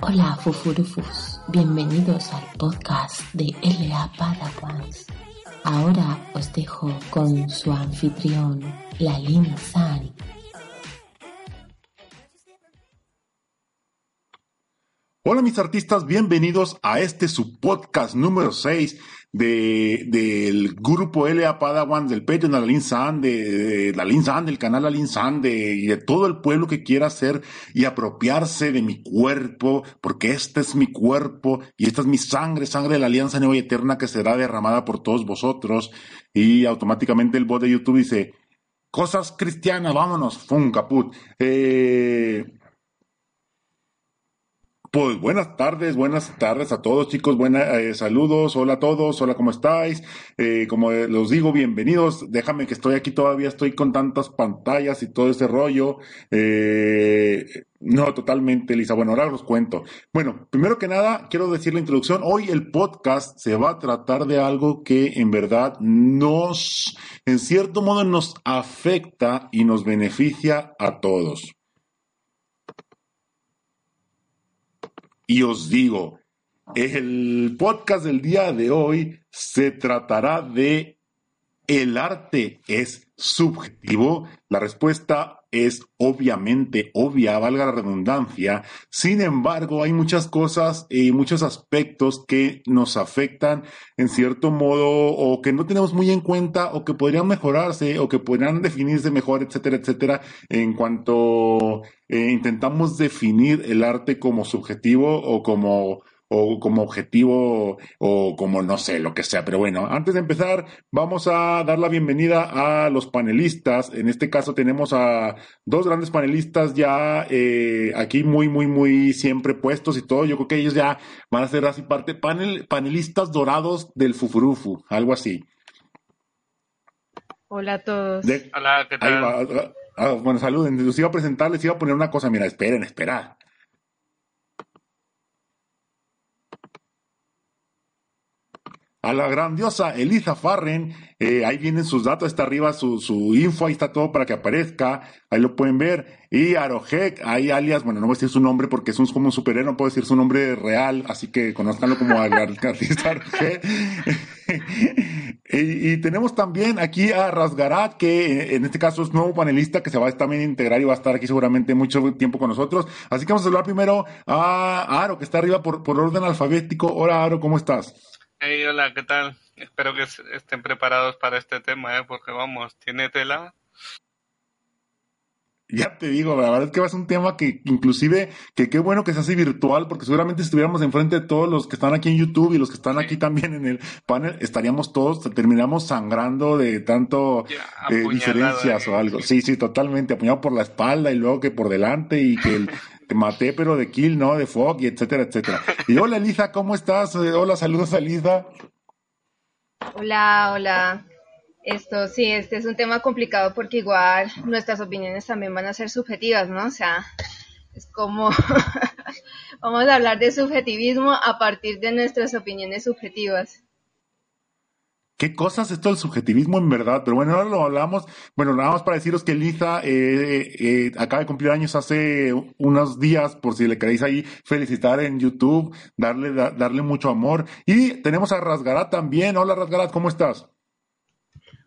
Hola Fufurufus, bienvenidos al podcast de LA Padawans. Ahora os dejo con su anfitrión, Lalin San. Hola mis artistas, bienvenidos a este su podcast número 6 de, del grupo LA Padawan, del Patreon de Lalin San, de, de Lalin San, del canal Lalin San, de, y de todo el pueblo que quiera hacer y apropiarse de mi cuerpo, porque este es mi cuerpo y esta es mi sangre, sangre de la alianza nueva y eterna que será derramada por todos vosotros. Y automáticamente el bot de YouTube dice, cosas cristianas, vámonos, fun caput. Eh, pues buenas tardes, buenas tardes a todos chicos, buenas eh, saludos, hola a todos, hola, ¿cómo estáis? Eh, como los digo, bienvenidos, déjame que estoy aquí todavía, estoy con tantas pantallas y todo ese rollo. Eh, no, totalmente, Lisa. Bueno, ahora os cuento. Bueno, primero que nada, quiero decir la introducción. Hoy el podcast se va a tratar de algo que en verdad nos, en cierto modo, nos afecta y nos beneficia a todos. Y os digo, el podcast del día de hoy se tratará de ¿el arte es subjetivo? La respuesta es obviamente obvia, valga la redundancia. Sin embargo, hay muchas cosas y muchos aspectos que nos afectan en cierto modo o que no tenemos muy en cuenta o que podrían mejorarse o que podrían definirse mejor, etcétera, etcétera, en cuanto eh, intentamos definir el arte como subjetivo o como o como objetivo o como no sé, lo que sea. Pero bueno, antes de empezar, vamos a dar la bienvenida a los panelistas. En este caso tenemos a dos grandes panelistas ya eh, aquí muy, muy, muy siempre puestos y todo. Yo creo que ellos ya van a ser así parte, panel, panelistas dorados del Fufurufu, algo así. Hola a todos. Hola, ¿qué tal? Ah, ah, bueno, saluden. Les iba a presentar, les iba a poner una cosa. Mira, esperen, espera. A la grandiosa Elisa Farren. Eh, ahí vienen sus datos, está arriba su, su, info, ahí está todo para que aparezca, ahí lo pueden ver. Y Arojek, ahí alias, bueno, no voy a decir su nombre porque es un, como un superhéroe, no puedo decir su nombre real, así que conozcanlo como artista y, tenemos también aquí a Rasgarat, que en este caso es nuevo panelista que se va a también integrar y va a estar aquí seguramente mucho tiempo con nosotros. Así que vamos a hablar primero a Aro, que está arriba por, por orden alfabético. Hola Aro, ¿cómo estás? Hey, hola, ¿qué tal? Espero que estén preparados para este tema, ¿eh? porque vamos, tiene tela. Ya te digo, la verdad es que va a ser un tema que inclusive, que qué bueno que se hace virtual, porque seguramente si estuviéramos enfrente de todos los que están aquí en YouTube y los que están aquí también en el panel, estaríamos todos, terminamos sangrando de tanto eh, diferencias o algo. Sí, sí, totalmente, apuñado por la espalda y luego que por delante y que el, te maté, pero de Kill, ¿no? De Fog y etcétera, etcétera. Y hola, Elisa, ¿cómo estás? Eh, hola, saludos a Elisa. Hola, hola. Esto sí, este es un tema complicado porque igual nuestras opiniones también van a ser subjetivas, ¿no? O sea, es como vamos a hablar de subjetivismo a partir de nuestras opiniones subjetivas qué cosas esto del subjetivismo en verdad, pero bueno, ahora lo hablamos. Bueno, nada más para deciros que Lisa eh, eh, acaba de cumplir años hace unos días, por si le queréis ahí felicitar en YouTube, darle, darle mucho amor. Y tenemos a Rasgarat también. Hola Rasgarat, ¿cómo estás?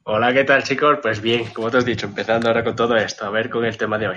Hola, ¿qué tal chicos? Pues bien, como te has dicho, empezando ahora con todo esto, a ver con el tema de hoy.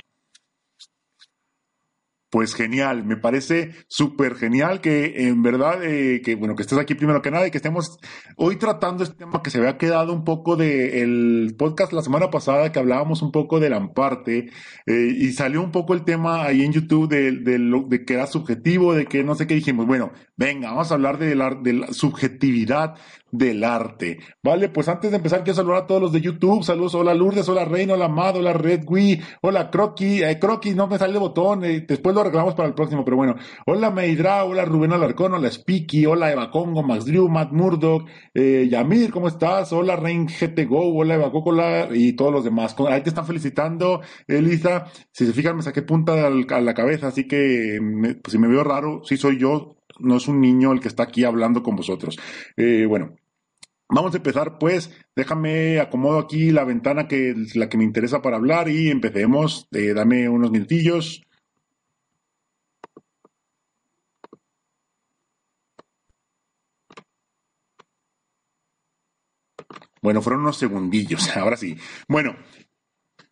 Pues genial, me parece súper genial que en verdad, eh, que bueno, que estés aquí primero que nada y que estemos hoy tratando este tema que se había quedado un poco de el podcast la semana pasada que hablábamos un poco del amparte eh, y salió un poco el tema ahí en YouTube de, lo, de que era subjetivo, de que no sé qué dijimos. Bueno, venga, vamos a hablar de la, de la subjetividad del arte. Vale, pues antes de empezar quiero saludar a todos los de YouTube. Saludos, hola Lourdes, hola Reina, hola Amado, hola Red Wii, hola Croqui, eh, Croqui, no me sale el botón, eh, después lo arreglamos para el próximo, pero bueno. Hola Meidra, hola Rubén Alarcón, hola Speaky, hola Eva Congo, Max Drew, Matt Murdoch, eh, Yamir, ¿cómo estás? Hola Rain GT Go, hola Eva Cocola y todos los demás. Ahí te están felicitando, Elisa. Si se fijan, me saqué punta a la cabeza, así que pues, si me veo raro, sí soy yo, no es un niño el que está aquí hablando con vosotros. Eh, bueno, Vamos a empezar, pues, déjame acomodo aquí la ventana que es la que me interesa para hablar y empecemos. Eh, dame unos minutillos. Bueno, fueron unos segundillos, ahora sí. Bueno,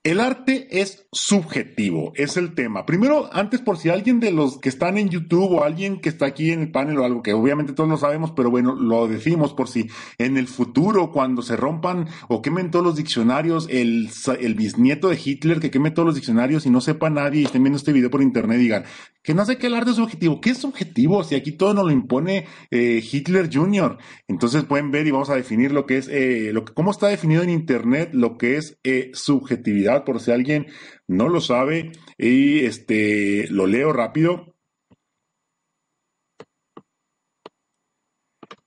el arte es subjetivo, es el tema. Primero, antes por si alguien de los que están en YouTube o alguien que está aquí en el panel o algo que obviamente todos lo sabemos, pero bueno, lo decimos por si en el futuro cuando se rompan o quemen todos los diccionarios, el, el bisnieto de Hitler que queme todos los diccionarios y no sepa nadie y estén viendo este video por internet digan que no sé qué el arte es subjetivo. ¿Qué es subjetivo? Si aquí todo nos lo impone eh, Hitler Jr. Entonces pueden ver y vamos a definir lo que es, eh, lo que, cómo está definido en internet lo que es eh, subjetividad por si alguien no lo sabe y este lo leo rápido.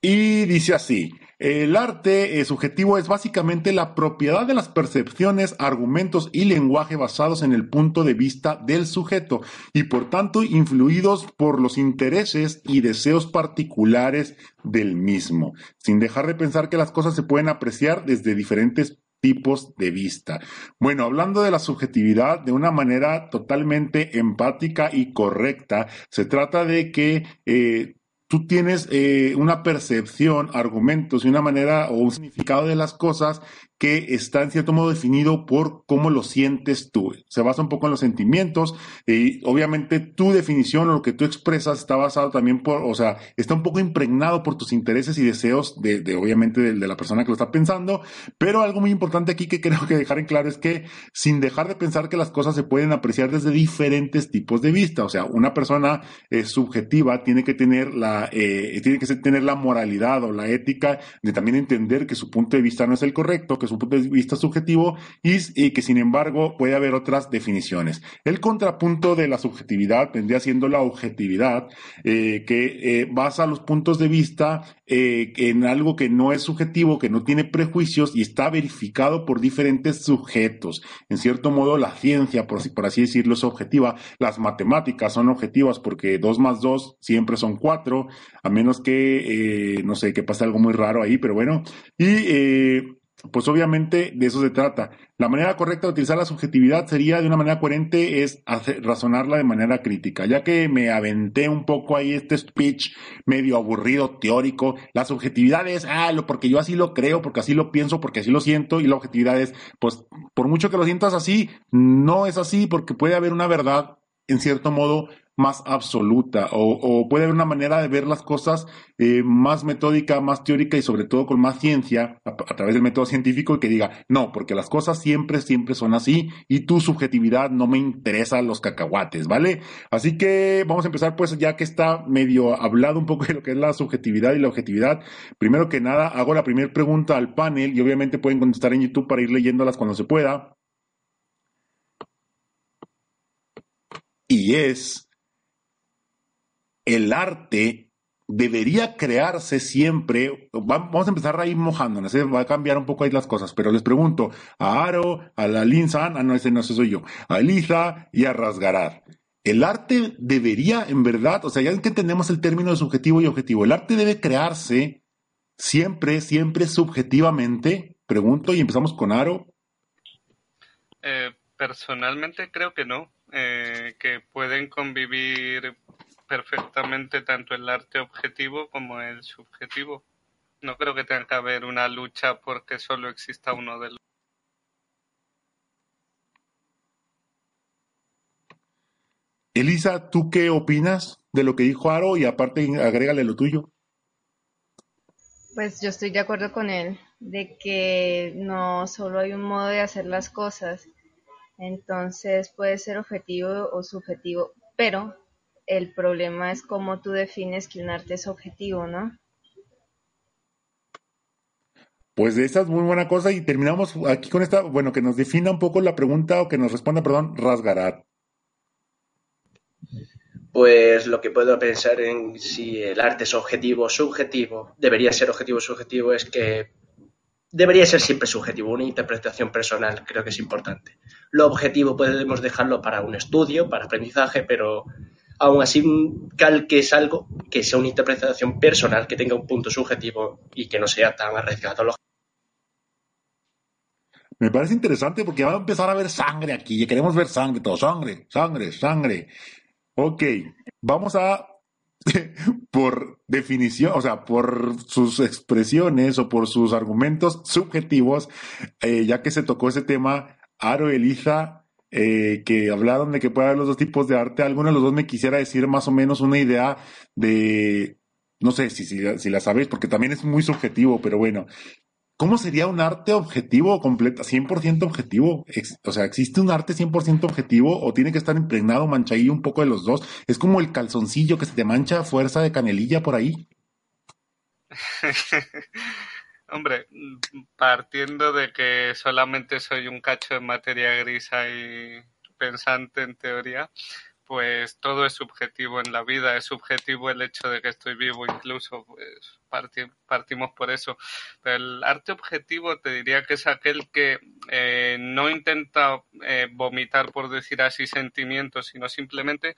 Y dice así, el arte eh, subjetivo es básicamente la propiedad de las percepciones, argumentos y lenguaje basados en el punto de vista del sujeto y por tanto influidos por los intereses y deseos particulares del mismo, sin dejar de pensar que las cosas se pueden apreciar desde diferentes tipos de vista. Bueno, hablando de la subjetividad de una manera totalmente empática y correcta, se trata de que eh, tú tienes eh, una percepción, argumentos y una manera o un significado de las cosas que está en cierto modo definido por cómo lo sientes tú. Se basa un poco en los sentimientos y obviamente tu definición o lo que tú expresas está basado también por, o sea, está un poco impregnado por tus intereses y deseos de, de obviamente de, la persona que lo está pensando, pero algo muy importante aquí que creo que dejar en claro es que sin dejar de pensar que las cosas se pueden apreciar desde diferentes tipos de vista, o sea, una persona eh, subjetiva tiene que tener la, eh, tiene que tener la moralidad o la ética de también entender que su punto de vista no es el correcto, su punto de vista subjetivo y, que sin embargo puede haber otras definiciones. El contrapunto de la subjetividad vendría siendo la objetividad, eh, que eh, basa los puntos de vista eh, en algo que no es subjetivo, que no tiene prejuicios y está verificado por diferentes sujetos. En cierto modo, la ciencia, por, así decirlo, es objetiva. Las matemáticas son objetivas porque dos más dos siempre son cuatro, a menos que, no sé, que pase algo muy raro ahí, pero bueno. Y pues obviamente de eso se trata. La manera correcta de utilizar la subjetividad sería de una manera coherente es razonarla de manera crítica. Ya que me aventé un poco ahí este speech medio aburrido, teórico, la subjetividad es, ah, lo, porque yo así lo creo, porque así lo pienso, porque así lo siento, y la objetividad es, pues, por mucho que lo sientas así, no es así, porque puede haber una verdad, en cierto modo, más absoluta o, puede haber una manera de ver las cosas eh, más metódica, más teórica y sobre todo con más ciencia a, través del método científico y que diga, no, porque las cosas siempre, siempre son así y tu subjetividad no me interesa los cacahuates, ¿vale? Así que vamos a empezar pues ya que está medio hablado un poco de lo que es la subjetividad y la objetividad. Primero que nada, hago la primera pregunta al panel y obviamente pueden contestar en YouTube para ir leyéndolas cuando se pueda. Y es, el arte debería crearse siempre. Vamos a empezar ahí mojándonos, ¿eh? va a cambiar un poco ahí las cosas, pero les pregunto a Aro, a la Linsan, ah, no, ese no soy yo, a Elisa y a Rasgarar. El arte debería, en verdad, o sea, ya que entendemos el término de subjetivo y objetivo, el arte debe crearse siempre, siempre subjetivamente. Pregunto y empezamos con Aro. Eh, personalmente creo que no, eh, que pueden convivir perfectamente tanto el arte objetivo como el subjetivo. No creo que tenga que haber una lucha porque solo exista uno de los. Elisa, ¿tú qué opinas de lo que dijo Aro y aparte agrégale lo tuyo? Pues yo estoy de acuerdo con él, de que no solo hay un modo de hacer las cosas, entonces puede ser objetivo o subjetivo, pero el problema es cómo tú defines que un arte es objetivo, ¿no? Pues esa es muy buena cosa y terminamos aquí con esta, bueno, que nos defina un poco la pregunta o que nos responda, perdón, Rasgarat. pues lo que puedo pensar en si el arte es objetivo o subjetivo, debería ser objetivo o subjetivo, es que debería ser siempre subjetivo, una interpretación personal creo que es importante. Lo objetivo podemos dejarlo para un estudio, para aprendizaje, pero aún así calque es algo que sea una interpretación personal, que tenga un punto subjetivo y que no sea tan arriesgado. Me parece interesante porque va a empezar a ver sangre aquí, y queremos ver sangre, todo, sangre, sangre, sangre. Ok, vamos a, por definición, o sea, por sus expresiones o por sus argumentos subjetivos, eh, ya que se tocó ese tema, Aro Eliza, eh, que hablaron de que puede haber los dos tipos de arte, alguno de los dos me quisiera decir más o menos una idea de, no sé si, si, la sabéis, porque también es muy subjetivo, pero bueno, ¿Cómo sería un arte objetivo, completo, 100% objetivo? o sea, ¿existe un arte 100% objetivo o tiene que estar impregnado, manchadillo un poco de los dos? Es como el calzoncillo que se te mancha a fuerza de canelilla por ahí. Hombre, partiendo de que solamente soy un cacho de materia grisa y pensante en teoría, pues todo es subjetivo en la vida, es subjetivo el hecho de que estoy vivo incluso, pues partimos por eso. Pero el arte objetivo te diría que es aquel que eh, no intenta eh, vomitar, por decir así, sentimientos, sino simplemente,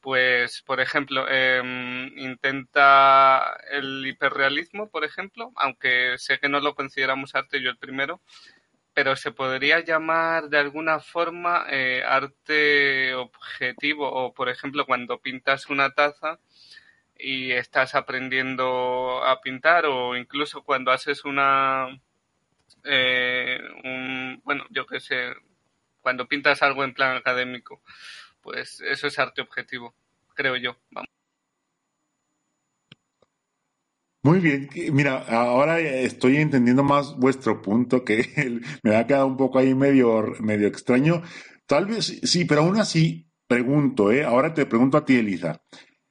pues, por ejemplo, em, intenta el hiperrealismo, por ejemplo, aunque sé que no lo consideramos arte, yo el primero, pero se podría llamar de alguna forma eh, arte objetivo o por ejemplo cuando pintas una taza y estás aprendiendo a pintar o incluso cuando haces una eh, bueno yo qué sé cuando pintas algo en plan académico pues eso es arte objetivo creo yo vamos Muy bien, mira, ahora estoy entendiendo más vuestro punto, que me ha quedado un poco ahí medio, medio extraño. Tal vez sí, pero aún así pregunto, ¿eh? ahora te pregunto a ti, Elisa.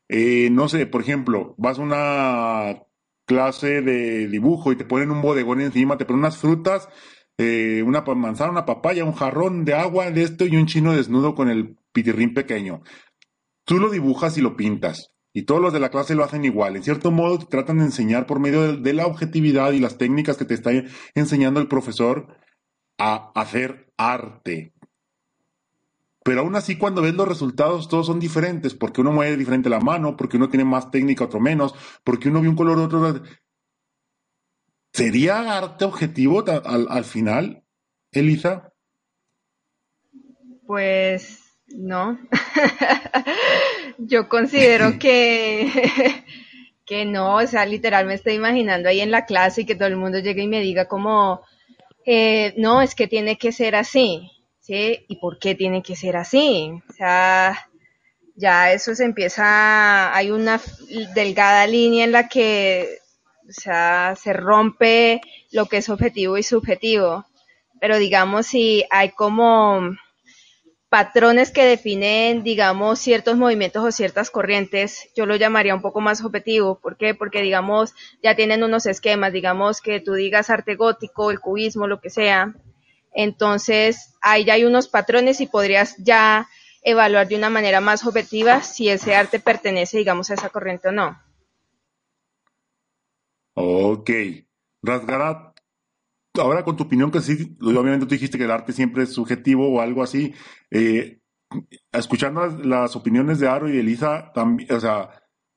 Eh, no sé, por ejemplo, vas a una clase de dibujo y te ponen un bodegón encima, te ponen unas frutas, eh, una manzana, una papaya, un jarrón de agua de esto y un chino desnudo con el pitirrín pequeño. Tú lo dibujas y lo pintas y todos los de la clase lo hacen igual. En cierto modo, tratan de enseñar por medio de, la objetividad y las técnicas que te está enseñando el profesor a hacer arte. Pero aún así, cuando ves los resultados, todos son diferentes, porque uno mueve diferente la mano, porque uno tiene más técnica, otro menos, porque uno ve un color, otro. ¿Sería arte objetivo al, al final, Elisa? Pues no. Yo considero que, que no, o sea, literal me estoy imaginando ahí en la clase y que todo el mundo llegue y me diga como, eh, no, es que tiene que ser así, ¿sí? ¿Y por qué tiene que ser así? O sea, ya eso se empieza, hay una delgada línea en la que, o sea, se rompe lo que es objetivo y subjetivo. Pero digamos, si hay como patrones que definen, digamos, ciertos movimientos o ciertas corrientes, yo lo llamaría un poco más objetivo. ¿Por qué? Porque, digamos, ya tienen unos esquemas, digamos, que tú digas arte gótico, el cubismo, lo que sea. Entonces, ahí ya hay unos patrones y podrías ya evaluar de una manera más objetiva si ese arte pertenece, digamos, a esa corriente o no. Ok. Rasgarat, ahora con tu opinión, que sí, obviamente tú dijiste que el arte siempre es subjetivo o algo así, eh, escuchando las, opiniones de Aro y Elisa, también, o sea,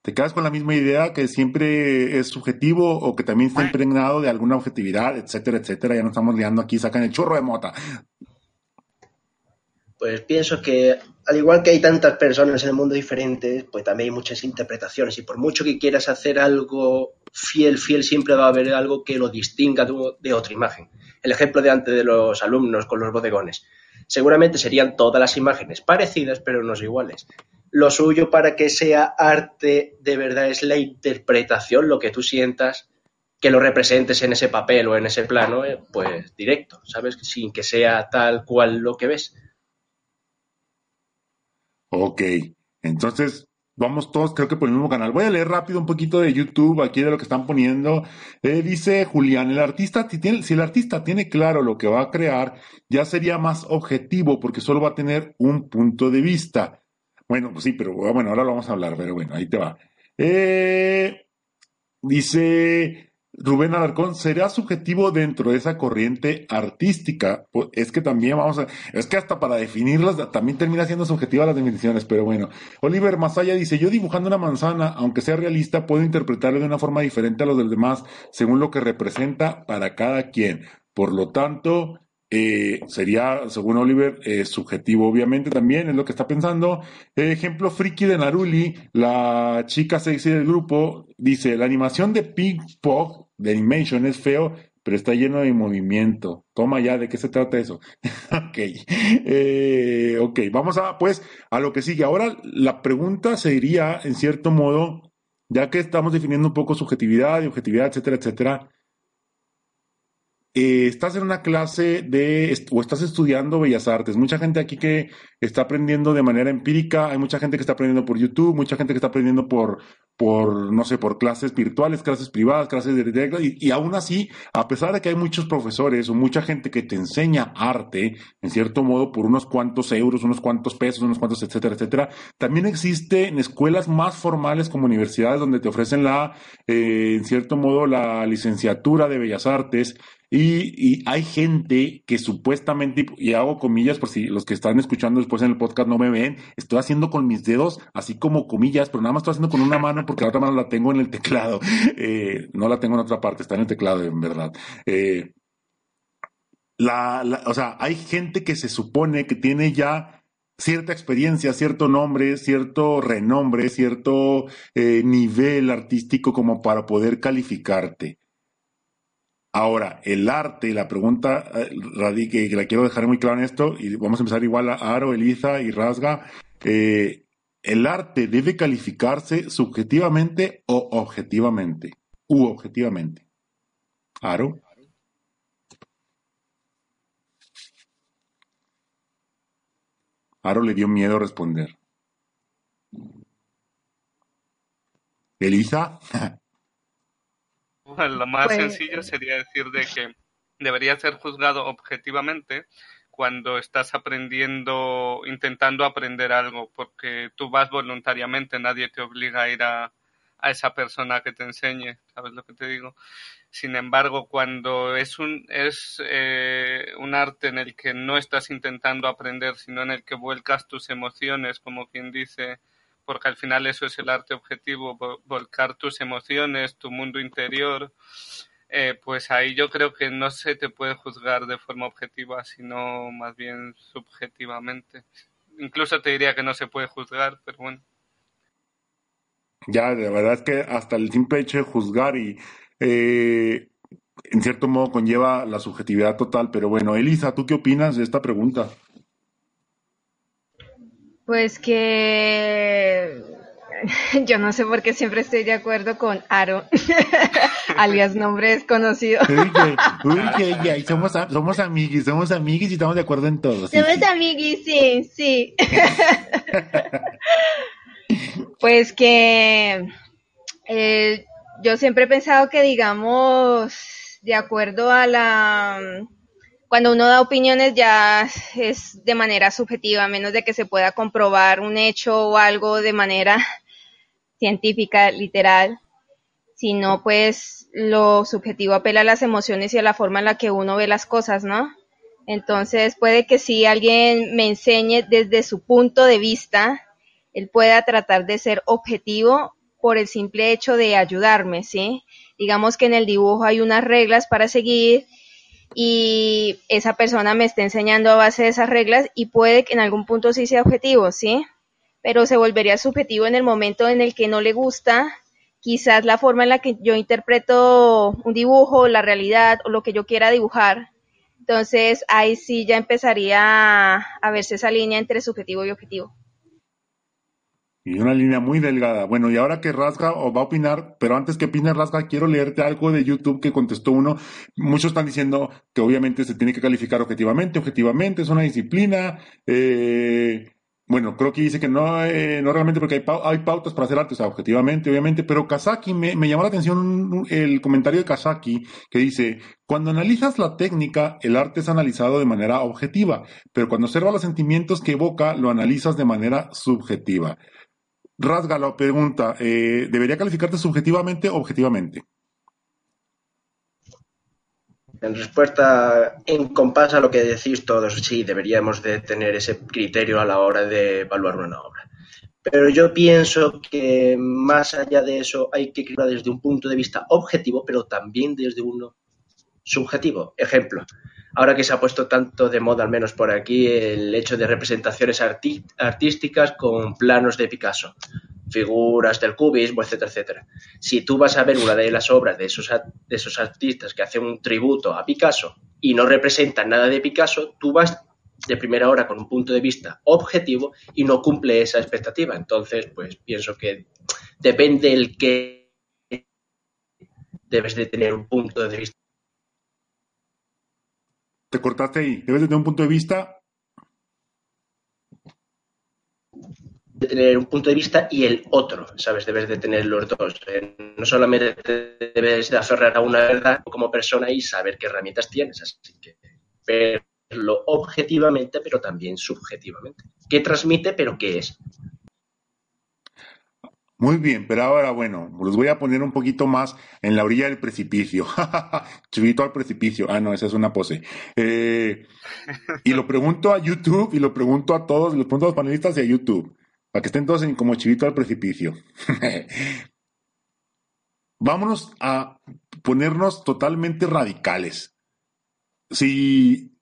¿te quedas con la misma idea que siempre es subjetivo o que también está impregnado de alguna objetividad, etcétera, etcétera? Ya no estamos liando aquí, sacan el chorro de mota. Pues pienso que al igual que hay tantas personas en el mundo diferentes, pues también hay muchas interpretaciones y por mucho que quieras hacer algo fiel, fiel, siempre va a haber algo que lo distinga de, otra imagen. El ejemplo de antes de los alumnos con los bodegones. Seguramente serían todas las imágenes parecidas, pero no iguales. Lo suyo para que sea arte de verdad es la interpretación, lo que tú sientas, que lo representes en ese papel o en ese plano, eh, pues directo, ¿sabes? Sin que sea tal cual lo que ves. Ok, entonces vamos todos creo que por el mismo canal. Voy a leer rápido un poquito de YouTube aquí de lo que están poniendo. Eh, dice Julián, el artista, si, tiene, si el artista tiene claro lo que va a crear, ya sería más objetivo porque solo va a tener un punto de vista. Bueno, pues sí, pero bueno, ahora lo vamos a hablar, pero bueno, ahí te va. Eh, dice Rubén Alarcón, ¿será subjetivo dentro de esa corriente artística? Pues es que también vamos a, es que hasta para definirlas también termina siendo subjetiva las definiciones, pero bueno. Oliver Masaya dice, yo dibujando una manzana, aunque sea realista, puedo interpretarlo de una forma diferente a los los demás, según lo que representa para cada quien. Por lo tanto, eh, sería, según Oliver, eh, subjetivo, obviamente también, es lo que está pensando. ejemplo friki de Naruli, la chica sexy del grupo, dice, la animación de Pink Pog, de Animation, es feo, pero está lleno de movimiento. Toma ya, ¿de qué se trata eso? ok, eh, ok, vamos a, pues, a lo que sigue. Ahora, la pregunta sería, en cierto modo, ya que estamos definiendo un poco subjetividad y objetividad, etcétera, etcétera, eh, estás en una clase de, o estás estudiando Bellas Artes. Mucha gente aquí que está aprendiendo de manera empírica, hay mucha gente que está aprendiendo por YouTube, mucha gente que está aprendiendo por, por no sé, por clases virtuales, clases privadas, clases de y, aún así, a pesar de que hay muchos profesores o mucha gente que te enseña arte, en cierto modo, por unos cuantos euros, unos cuantos pesos, unos cuantos, etcétera, etcétera, también existe en escuelas más formales como universidades donde te ofrecen la, eh, en cierto modo, la licenciatura de Bellas Artes, y, hay gente que supuestamente, y hago comillas por si los que están escuchando después en el podcast no me ven, estoy haciendo con mis dedos así como comillas, pero nada más estoy haciendo con una mano porque la otra mano la tengo en el teclado. Eh, no la tengo en otra parte, está en el teclado, en verdad. Eh, la, o sea, hay gente que se supone que tiene ya cierta experiencia, cierto nombre, cierto renombre, cierto eh, nivel artístico como para poder calificarte. Ahora, el arte, la pregunta eh, radique, que la quiero dejar muy clara en esto, y vamos a empezar igual a Aro, Eliza y Rasga. Eh, ¿El arte debe calificarse subjetivamente o objetivamente? U objetivamente. Aro. Aro le dio miedo responder. Elisa. Lo más pues, sencillo sería decir de que debería ser juzgado objetivamente cuando estás aprendiendo, intentando aprender algo, porque tú vas voluntariamente, nadie te obliga a ir a, a esa persona que te enseñe, ¿sabes lo que te digo? Sin embargo, cuando es un, es, eh, un arte en el que no estás intentando aprender, sino en el que vuelcas tus emociones, como quien dice, porque al final eso es el arte objetivo, volcar tus emociones, tu mundo interior, eh, pues ahí yo creo que no se te puede juzgar de forma objetiva, sino más bien subjetivamente. Incluso te diría que no se puede juzgar, pero bueno. Ya, de verdad es que hasta el simple hecho de juzgar y eh, en cierto modo conlleva la subjetividad total, pero bueno, Elisa, ¿tú qué opinas de esta pregunta? Pues que yo no sé por qué siempre estoy de acuerdo con Aro, alias nombre desconocido. uy, uy, somos, somos amiguis, somos amiguis y estamos de acuerdo en todo. somos amiguis, sí, sí. pues que eh, yo siempre he pensado que, digamos, de acuerdo a la cuando uno da opiniones ya es de manera subjetiva, a menos de que se pueda comprobar un hecho o algo de manera científica, literal. Si no, pues lo subjetivo apela a las emociones y a la forma en la que uno ve las cosas, ¿no? Entonces puede que si alguien me enseñe desde su punto de vista, él pueda tratar de ser objetivo por el simple hecho de ayudarme, ¿sí? Digamos que en el dibujo hay unas reglas para seguir y esa persona me está enseñando a base de esas reglas y puede que en algún punto sí sea objetivo, ¿sí? Pero se volvería subjetivo en el momento en el que no le gusta quizás la forma en la que yo interpreto un dibujo, la realidad o lo que yo quiera dibujar. Entonces ahí sí ya empezaría a verse esa línea entre subjetivo y objetivo. Y una línea muy delgada. Bueno, y ahora que Rasga o va a opinar, pero antes que opine Rasga, quiero leerte algo de YouTube que contestó uno. Muchos están diciendo que obviamente se tiene que calificar objetivamente, objetivamente, es una disciplina. Eh, bueno, creo que dice que no, eh, no realmente porque hay, hay, pautas para hacer arte, o sea, objetivamente, obviamente, pero Kazaki, me, me llamó la atención el comentario de Kazaki que dice, cuando analizas la técnica, el arte es analizado de manera objetiva, pero cuando observas los sentimientos que evoca, lo analizas de manera subjetiva. Rasga la pregunta, eh, ¿debería calificarte subjetivamente o objetivamente? En respuesta, en compás a lo que decís todos, sí, deberíamos de tener ese criterio a la hora de evaluar una obra. Pero yo pienso que más allá de eso hay que crearla desde un punto de vista objetivo, pero también desde uno subjetivo. Ejemplo, ahora que se ha puesto tanto de moda, al menos por aquí, el hecho de representaciones artísticas con planos de Picasso figuras del cubismo, etcétera, etcétera. Si tú vas a ver una de las obras de esos, de esos artistas que hacen un tributo a Picasso y no representan nada de Picasso, tú vas de primera hora con un punto de vista objetivo y no cumple esa expectativa. Entonces, pues pienso que depende el que debes de tener un punto de vista. Te cortaste ahí. Debes de tener un punto de vista de tener un punto de vista y el otro, ¿sabes? Debes de tener los dos. Eh, no solamente debes de aferrar a una verdad como persona y saber qué herramientas tienes, así que verlo objetivamente, pero también subjetivamente. ¿Qué transmite, pero qué es? Muy bien, pero ahora, bueno, los voy a poner un poquito más en la orilla del precipicio. Chubito al precipicio. Ah, no, esa es una pose. Eh, y lo pregunto a YouTube y lo pregunto a todos, los panelistas y a YouTube. Para que estén todos en, como chivito al precipicio. Vámonos a ponernos totalmente radicales. Si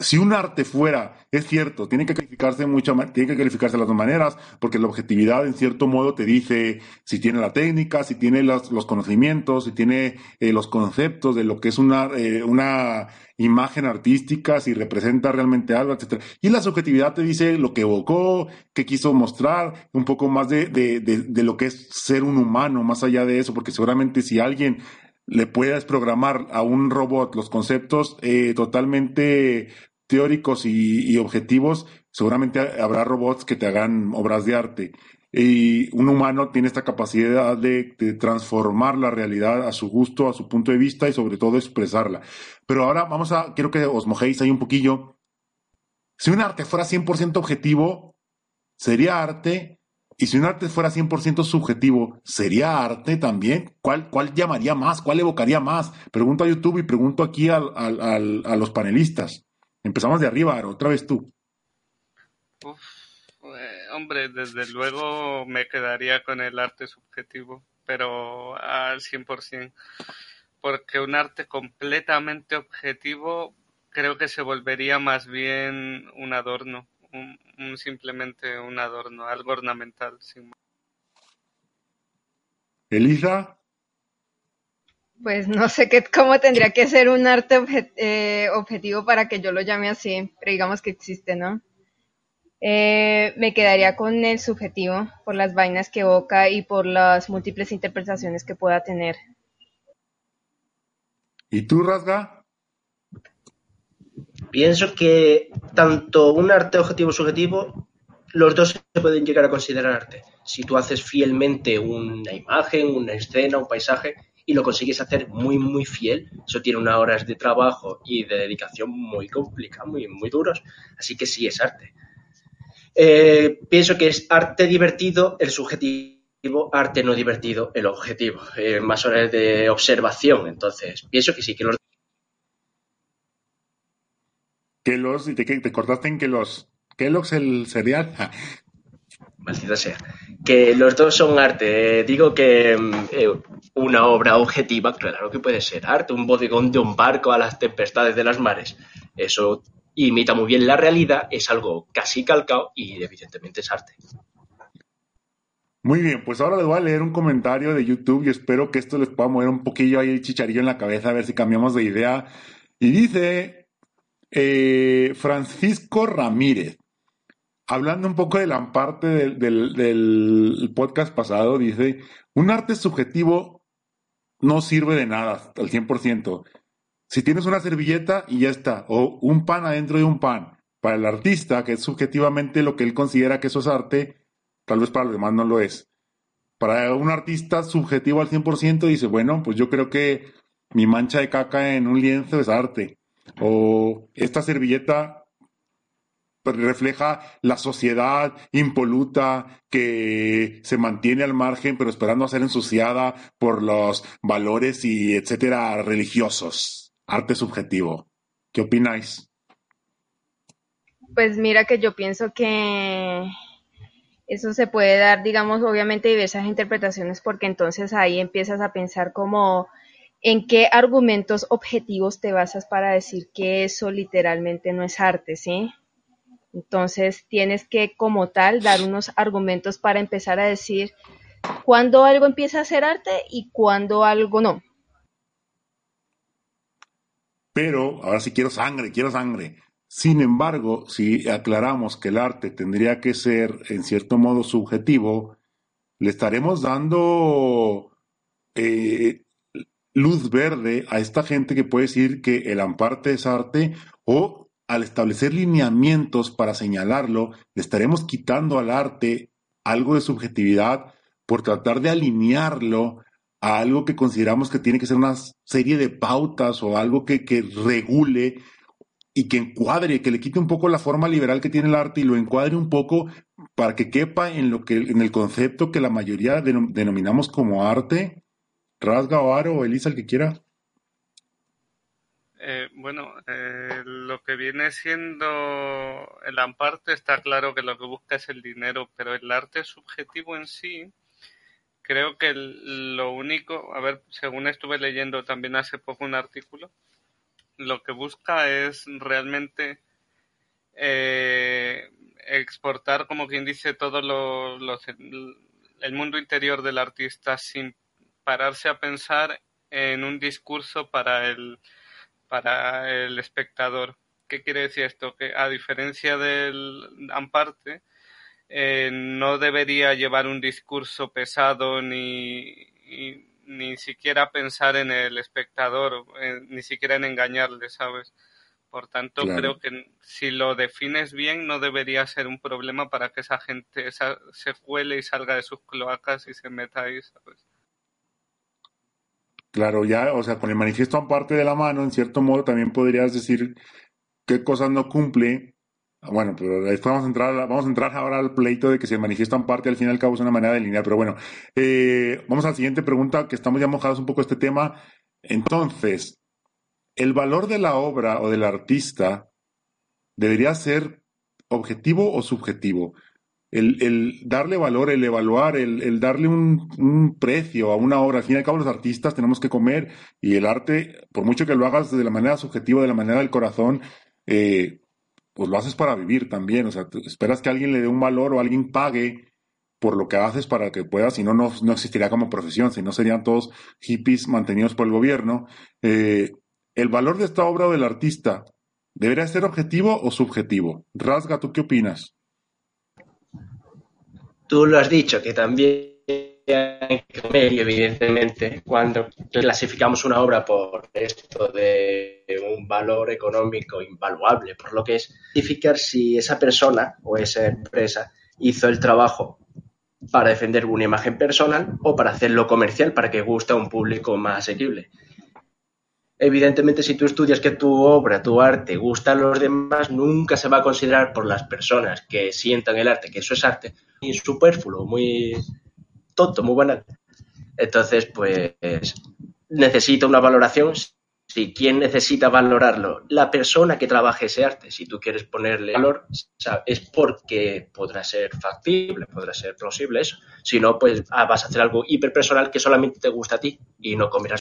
si un arte fuera, es cierto, tiene que calificarse mucho, tiene que calificarse de las dos maneras, porque la objetividad en cierto modo te dice si tiene la técnica, si tiene los, conocimientos, si tiene eh, los conceptos de lo que es una, eh, una imagen artística, si representa realmente algo, etcétera. Y la subjetividad te dice lo que evocó, qué quiso mostrar, un poco más de, de, de, de lo que es ser un humano, más allá de eso, porque seguramente si alguien le puedes programar a un robot los conceptos eh, totalmente teóricos y, objetivos, seguramente habrá robots que te hagan obras de arte. Y un humano tiene esta capacidad de, transformar la realidad a su gusto, a su punto de vista y sobre todo expresarla. Pero ahora vamos a, quiero que os mojéis ahí un poquillo. Si un arte fuera 100% objetivo, sería arte. Y si un arte fuera 100% subjetivo, ¿sería arte también? ¿Cuál, ¿Cuál llamaría más? ¿Cuál evocaría más? Pregunto a YouTube y pregunto aquí a los panelistas. Empezamos de arriba, otra vez tú. Eh, hombre, desde luego me quedaría con el arte subjetivo, pero al 100%, porque un arte completamente objetivo creo que se volvería más bien un adorno, un, simplemente un adorno, algo ornamental. Sin... Elisa. Pues no sé qué, cómo tendría que ser un arte eh, objetivo para que yo lo llame así, pero digamos que existe, ¿no? Eh, me quedaría con el subjetivo por las vainas que evoca y por las múltiples interpretaciones que pueda tener. ¿Y tú, Rasga? Pienso que tanto un arte objetivo subjetivo, los dos se pueden llegar a considerar arte. Si tú haces fielmente una imagen, una escena, un paisaje, y lo consigues hacer muy, muy fiel. Eso tiene unas horas de trabajo y de dedicación muy complicadas, muy, muy duros. Así que sí, es arte. Eh, pienso que es arte divertido el subjetivo, arte no divertido el objetivo. Más horas de observación. Entonces, pienso que sí, que los. Que los. Te, te cortaste en que los. Kellogg's el cereal. Maldita sea. Que los dos son arte. digo que mm, eh, una obra objetiva, claro que puede ser arte. Un bodegón de un barco a las tempestades de las mares. Eso imita muy bien la realidad, es algo casi calcado y evidentemente es arte. Muy bien, pues ahora les voy a leer un comentario de YouTube y espero que esto les pueda mover un poquillo ahí el chicharillo en la cabeza, a ver si cambiamos de idea. Y dice eh, Francisco Ramírez hablando un poco de la parte del, podcast pasado, dice, un arte subjetivo no sirve de nada al 100%. Si tienes una servilleta y ya está, o un pan adentro de un pan, para el artista, que es subjetivamente lo que él considera que eso es arte, tal vez para los demás no lo es. Para un artista subjetivo al 100% dice, bueno, pues yo creo que mi mancha de caca en un lienzo es arte. O esta servilleta refleja la sociedad impoluta que se mantiene al margen, pero esperando a ser ensuciada por los valores y etcétera religiosos. Arte subjetivo. ¿Qué opináis? Pues mira que yo pienso que eso se puede dar, digamos, obviamente diversas interpretaciones, porque entonces ahí empiezas a pensar como en qué argumentos objetivos te basas para decir que eso literalmente no es arte, ¿sí? Entonces tienes que como tal dar unos argumentos para empezar a decir cuándo algo empieza a ser arte y cuándo algo no. Pero ahora sí quiero sangre, quiero sangre. Sin embargo, si aclaramos que el arte tendría que ser en cierto modo subjetivo, le estaremos dando eh, luz verde a esta gente que puede decir que el amparte es arte o al establecer lineamientos para señalarlo, le estaremos quitando al arte algo de subjetividad por tratar de alinearlo a algo que consideramos que tiene que ser una serie de pautas o algo que, regule y que encuadre, que le quite un poco la forma liberal que tiene el arte y lo encuadre un poco para que quepa en lo que en el concepto que la mayoría denominamos como arte. Rasga o Aro Elisa, el que quiera. Eh, bueno, eh, lo que viene siendo el amparte está claro que lo que busca es el dinero, pero el arte subjetivo en sí, creo que lo único, a ver, según estuve leyendo también hace poco un artículo, lo que busca es realmente eh, exportar, como quien dice, todo lo, el mundo interior del artista sin pararse a pensar en un discurso para el para el espectador. ¿Qué quiere decir esto? Que a diferencia del Amparte, eh, no debería llevar un discurso pesado ni, ni siquiera pensar en el espectador, eh, ni siquiera en engañarle, ¿sabes? Por tanto, creo que si lo defines bien, no debería ser un problema para que esa gente se cuele y salga de sus cloacas y se meta ahí, ¿sabes? Claro, ya, o sea, con el manifiesto aparte de la mano, en cierto modo también podrías decir qué cosas no cumple. Bueno, pero después vamos a entrar, vamos a entrar ahora al pleito de que si el manifiesto parte al fin y al cabo es una manera de alinear. Pero bueno, eh, vamos a la siguiente pregunta, que estamos ya mojados un poco este tema. Entonces, ¿el valor de la obra o del artista debería ser objetivo o subjetivo? El, darle valor, el evaluar, el, darle un, precio a una obra. Al fin y al cabo, los artistas tenemos que comer y el arte, por mucho que lo hagas de la manera subjetiva, de la manera del corazón, eh, pues lo haces para vivir también. O sea, esperas que alguien le dé un valor o alguien pague por lo que haces para que puedas, si no, no, existiría como profesión, si no serían todos hippies mantenidos por el gobierno. Eh, el valor de esta obra o del artista, ¿debería ser objetivo o subjetivo? Rasga, ¿tú qué opinas? Tú lo has dicho, que también evidentemente cuando clasificamos una obra por esto de un valor económico invaluable, por lo que es clasificar si esa persona o esa empresa hizo el trabajo para defender una imagen personal o para hacerlo comercial para que guste a un público más asequible. Evidentemente, si tú estudias que tu obra, tu arte gusta a los demás, nunca se va a considerar por las personas que sientan el arte, que eso es arte, muy superfluo, muy tonto, muy banal. Entonces, pues necesita una valoración. Si quién necesita valorarlo, la persona que trabaje ese arte, si tú quieres ponerle valor, es porque podrá ser factible, podrá ser plausible eso. Si no, pues ah, vas a hacer algo hiperpersonal que solamente te gusta a ti y no comerás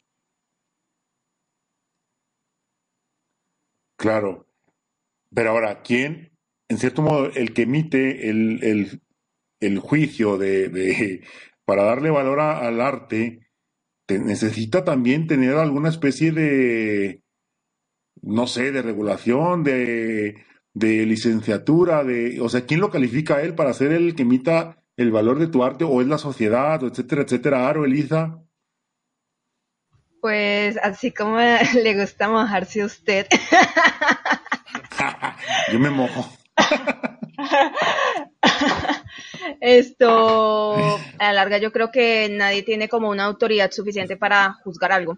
Claro. Pero ahora, ¿quién, en cierto modo, el que emite el, juicio de, para darle valor al arte, necesita también tener alguna especie de, no sé, de regulación, de, de licenciatura, de, o sea, ¿quién lo califica a él para ser el que emita el valor de tu arte o es la sociedad, etcétera, etcétera? Aro, Eliza. Pues así como le gusta mojarse a usted. Yo me mojo. Esto, a la larga, yo creo que nadie tiene como una autoridad suficiente para juzgar algo.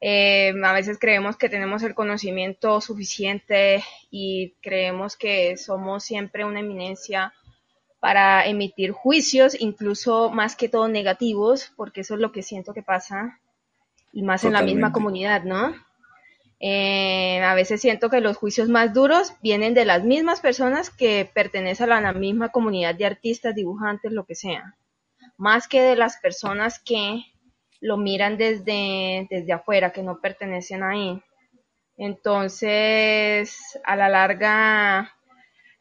Eh, a veces creemos que tenemos el conocimiento suficiente y creemos que somos siempre una eminencia para emitir juicios, incluso más que todo negativos, porque eso es lo que siento que pasa, y más en la misma comunidad, ¿no? Eh, a veces siento que los juicios más duros vienen de las mismas personas que pertenecen a la misma comunidad de artistas, dibujantes, lo que sea, más que de las personas que lo miran desde, desde afuera, que no pertenecen ahí. Entonces, a la larga,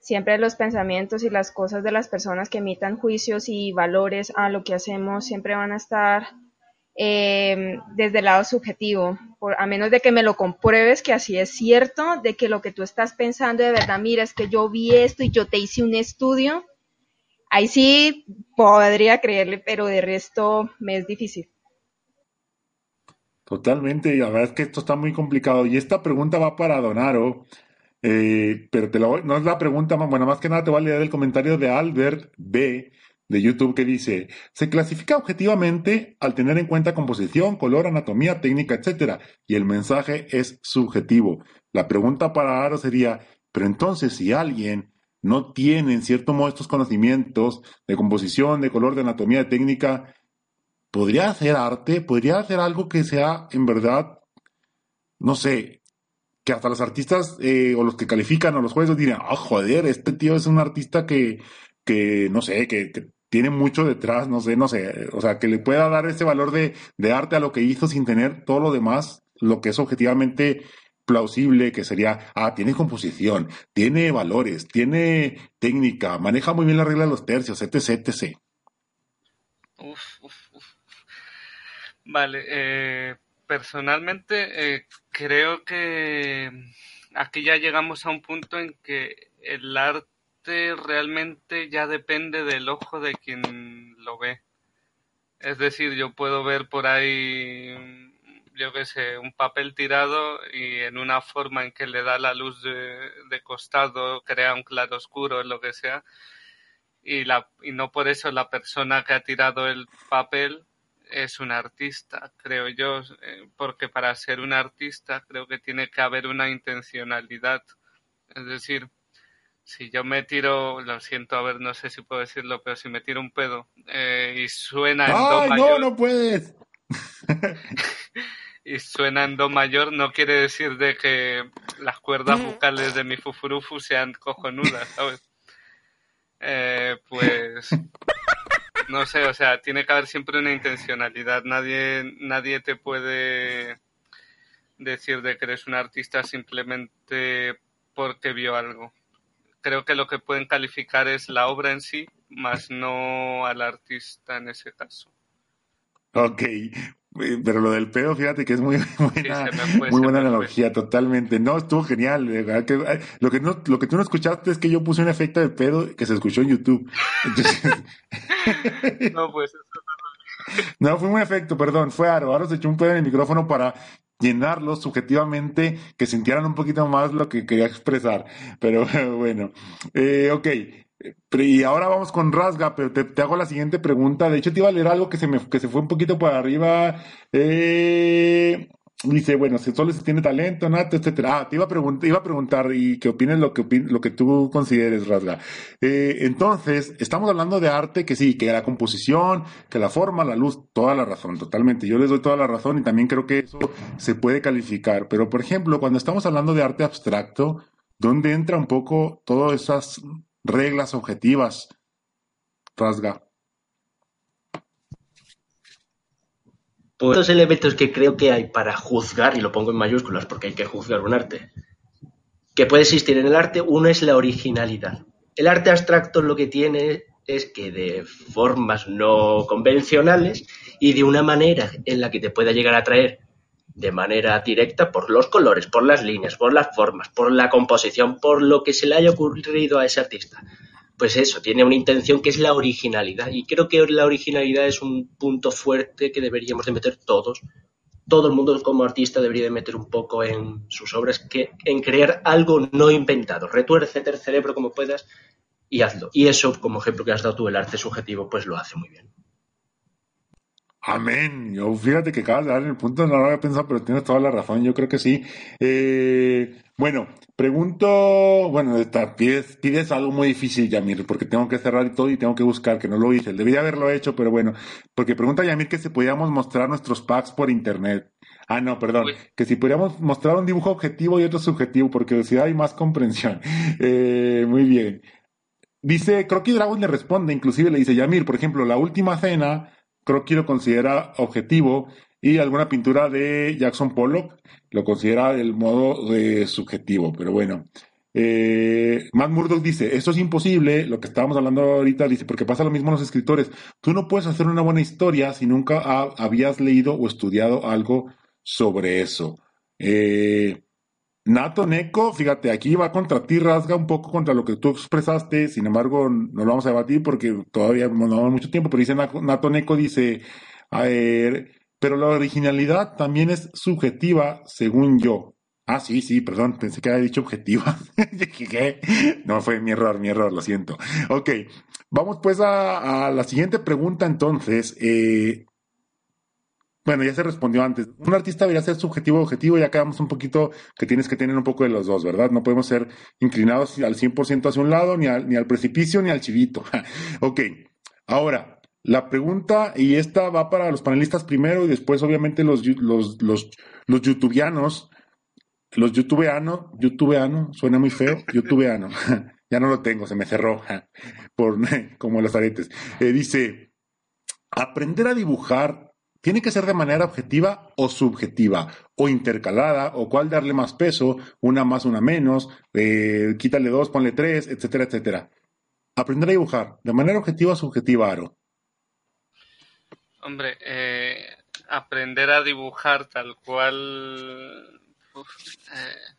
siempre los pensamientos y las cosas de las personas que emitan juicios y valores a lo que hacemos siempre van a estar eh, desde el lado subjetivo, a menos de que me lo compruebes que así es cierto, de que lo que tú estás pensando de verdad, mira, es que yo vi esto y yo te hice un estudio, ahí sí podría creerle, pero de resto me es difícil. Totalmente, la verdad es que esto está muy complicado. Y esta pregunta va para Donaro, eh, pero te lo, no es la pregunta, bueno, más que nada te voy a leer el comentario de Albert B de YouTube que dice, se clasifica objetivamente al tener en cuenta composición, color, anatomía, técnica, etcétera, y el mensaje es subjetivo. La pregunta para Aro sería, pero entonces si alguien no tiene en cierto modo estos conocimientos de composición, de color, de anatomía, de técnica, podría hacer arte, podría hacer algo que sea en verdad, no sé, que hasta los artistas eh, o los que califican o los jueces digan, ah, joder, este tío es un artista que, que no sé, que, tiene mucho detrás, no sé, no sé, o sea, que le pueda dar ese valor de, arte a lo que hizo sin tener todo lo demás, lo que es objetivamente plausible, que sería, ah, tiene composición, tiene valores, tiene técnica, maneja muy bien la regla de los tercios, etc, etc. Uf, uf, Vale, eh, personalmente eh, creo que aquí ya llegamos a un punto en que el arte realmente ya depende del ojo de quien lo ve. Es decir, yo puedo ver por ahí, yo qué sé, un papel tirado y en una forma en que le da la luz de, de costado crea un claro oscuro, lo que sea, y, la, y no por eso la persona que ha tirado el papel es un artista, creo yo, eh, porque para ser un artista creo que tiene que haber una intencionalidad. Es decir, si yo me tiro, lo siento, a ver, no sé si puedo decirlo, pero si me tiro un pedo eh, y suena en Do mayor. no, no puedes! y suena en Do mayor, no quiere decir de que las cuerdas vocales de mi fufurufu sean cojonudas, ¿sabes? Eh, pues no sé, o sea, tiene que haber siempre una intencionalidad. Nadie, nadie te puede decir de que eres un artista simplemente porque vio algo. Creo que lo que pueden calificar es la obra en sí, más no al artista en ese caso. Ok, pero lo del pedo, fíjate que es muy buena, muy buena analogía, totalmente. No, estuvo genial. Lo que no, lo que tú no escuchaste es que yo puse un efecto de pedo que se escuchó en YouTube. no, pues No, fue un efecto, perdón, fue Aro. Aro se echó un pedo en el micrófono para llenarlo subjetivamente, que sintieran un poquito más lo que quería expresar. Pero bueno, eh, ok. Y ahora vamos con Rasga, pero te, hago la siguiente pregunta. De hecho, te iba a leer algo que se me que se fue un poquito para arriba. Eh, dice, bueno, si solo se tiene talento, nato, etcétera. Ah, te iba a preguntar, iba a preguntar y que opines lo que lo que tú consideres, Rasga. Eh, entonces, estamos hablando de arte que sí, que la composición, que la forma, la luz, toda la razón, totalmente. Yo les doy toda la razón y también creo que eso se puede calificar. Pero, por ejemplo, cuando estamos hablando de arte abstracto, ¿dónde entra un poco todas esas reglas objetivas. Rasga. Los elementos que creo que hay para juzgar, y lo pongo en mayúsculas porque hay que juzgar un arte, que puede existir en el arte, uno es la originalidad. El arte abstracto lo que tiene es que de formas no convencionales y de una manera en la que te pueda llegar a atraer de manera directa por los colores, por las líneas, por las formas, por la composición, por lo que se le haya ocurrido a ese artista. Pues eso, tiene una intención que es la originalidad. Y creo que la originalidad es un punto fuerte que deberíamos de meter todos, todo el mundo como artista debería de meter un poco en sus obras, que, en crear algo no inventado. Retuércete el cerebro como puedas y hazlo. Y eso, como ejemplo que has dado tú, el arte subjetivo, pues lo hace muy bien. Amén. Yo fíjate que acabas dar el punto, no lo había pensado, pero tienes toda la razón. Yo creo que sí. Eh, bueno, pregunto, bueno, pides, pides algo muy difícil, Yamir, porque tengo que cerrar y todo y tengo que buscar, que no lo hice. Debía haberlo hecho, pero bueno, porque pregunta Yamir que si podíamos mostrar nuestros packs por internet. Ah, no, perdón. Que si podríamos mostrar un dibujo objetivo y otro subjetivo, porque si hay más comprensión. Eh, muy bien. Dice, Crocky Dragon le responde, inclusive le dice, Yamir, por ejemplo, la última cena Crocky lo considera objetivo y alguna pintura de Jackson Pollock lo considera del modo de subjetivo, pero bueno. Eh, Matt Murdock dice, esto es imposible, lo que estábamos hablando ahorita, dice, porque pasa lo mismo en los escritores. Tú no puedes hacer una buena historia si nunca habías leído o estudiado algo sobre eso. Eh, Nato Neko, fíjate, aquí va contra ti, rasga un poco contra lo que tú expresaste, sin embargo, no lo vamos a debatir porque todavía no damos mucho tiempo, pero dice Nato Neko, dice, a ver, pero la originalidad también es subjetiva, según yo. Ah, sí, sí, perdón, pensé que había dicho objetiva. no, fue mi error, mi error, lo siento. Ok, vamos pues a, la siguiente pregunta entonces. Eh, bueno, ya se respondió antes. Un artista debería ser subjetivo objetivo, ya quedamos un poquito que tienes que tener un poco de los dos, ¿verdad? No podemos ser inclinados al 100% hacia un lado, ni al, ni al precipicio, ni al chivito. ok, ahora, la pregunta, y esta va para los panelistas primero y después obviamente los, los, los, los youtubianos, los youtubeanos, youtubeano, suena muy feo, youtubeano, ya no lo tengo, se me cerró, por como los aretes. Eh, dice, aprender a dibujar ¿Tiene que ser de manera objetiva o subjetiva? ¿O intercalada? ¿O cuál darle más peso? ¿Una más, una menos? Eh, quítale dos, ponle tres, etcétera, etcétera. Aprender a dibujar. ¿De manera objetiva o subjetiva, Aro? Hombre, eh, aprender a dibujar tal cual... Eh,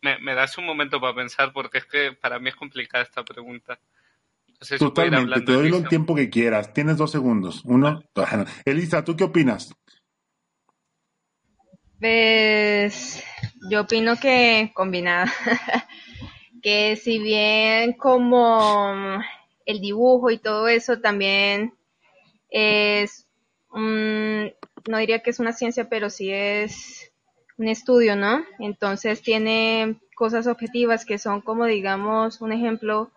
me, me das un momento para pensar porque es que para mí es complicada esta pregunta. Totalmente, te doy el tiempo que quieras. Tienes dos segundos. Uno. Elisa, ¿tú qué opinas? Pues yo opino que combinada. que si bien como el dibujo y todo eso también es, no diría que es una ciencia, pero sí es un estudio, ¿no? Entonces tiene cosas objetivas que son como, digamos, un ejemplo,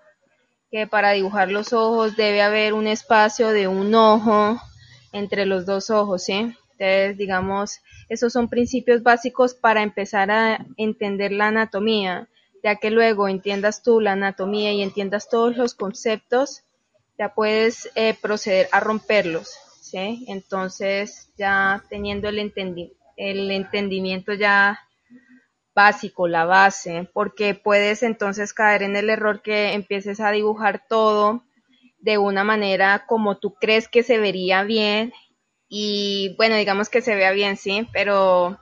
que para dibujar los ojos debe haber un espacio de un ojo entre los dos ojos, ¿sí? Entonces, digamos, esos son principios básicos para empezar a entender la anatomía, ya que luego entiendas tú la anatomía y entiendas todos los conceptos, ya puedes eh, proceder a romperlos, ¿sí? Entonces, ya teniendo el, el entendimiento ya básico, la base, porque puedes entonces caer en el error que empieces a dibujar todo de una manera como tú crees que se vería bien y bueno, digamos que se vea bien, sí, pero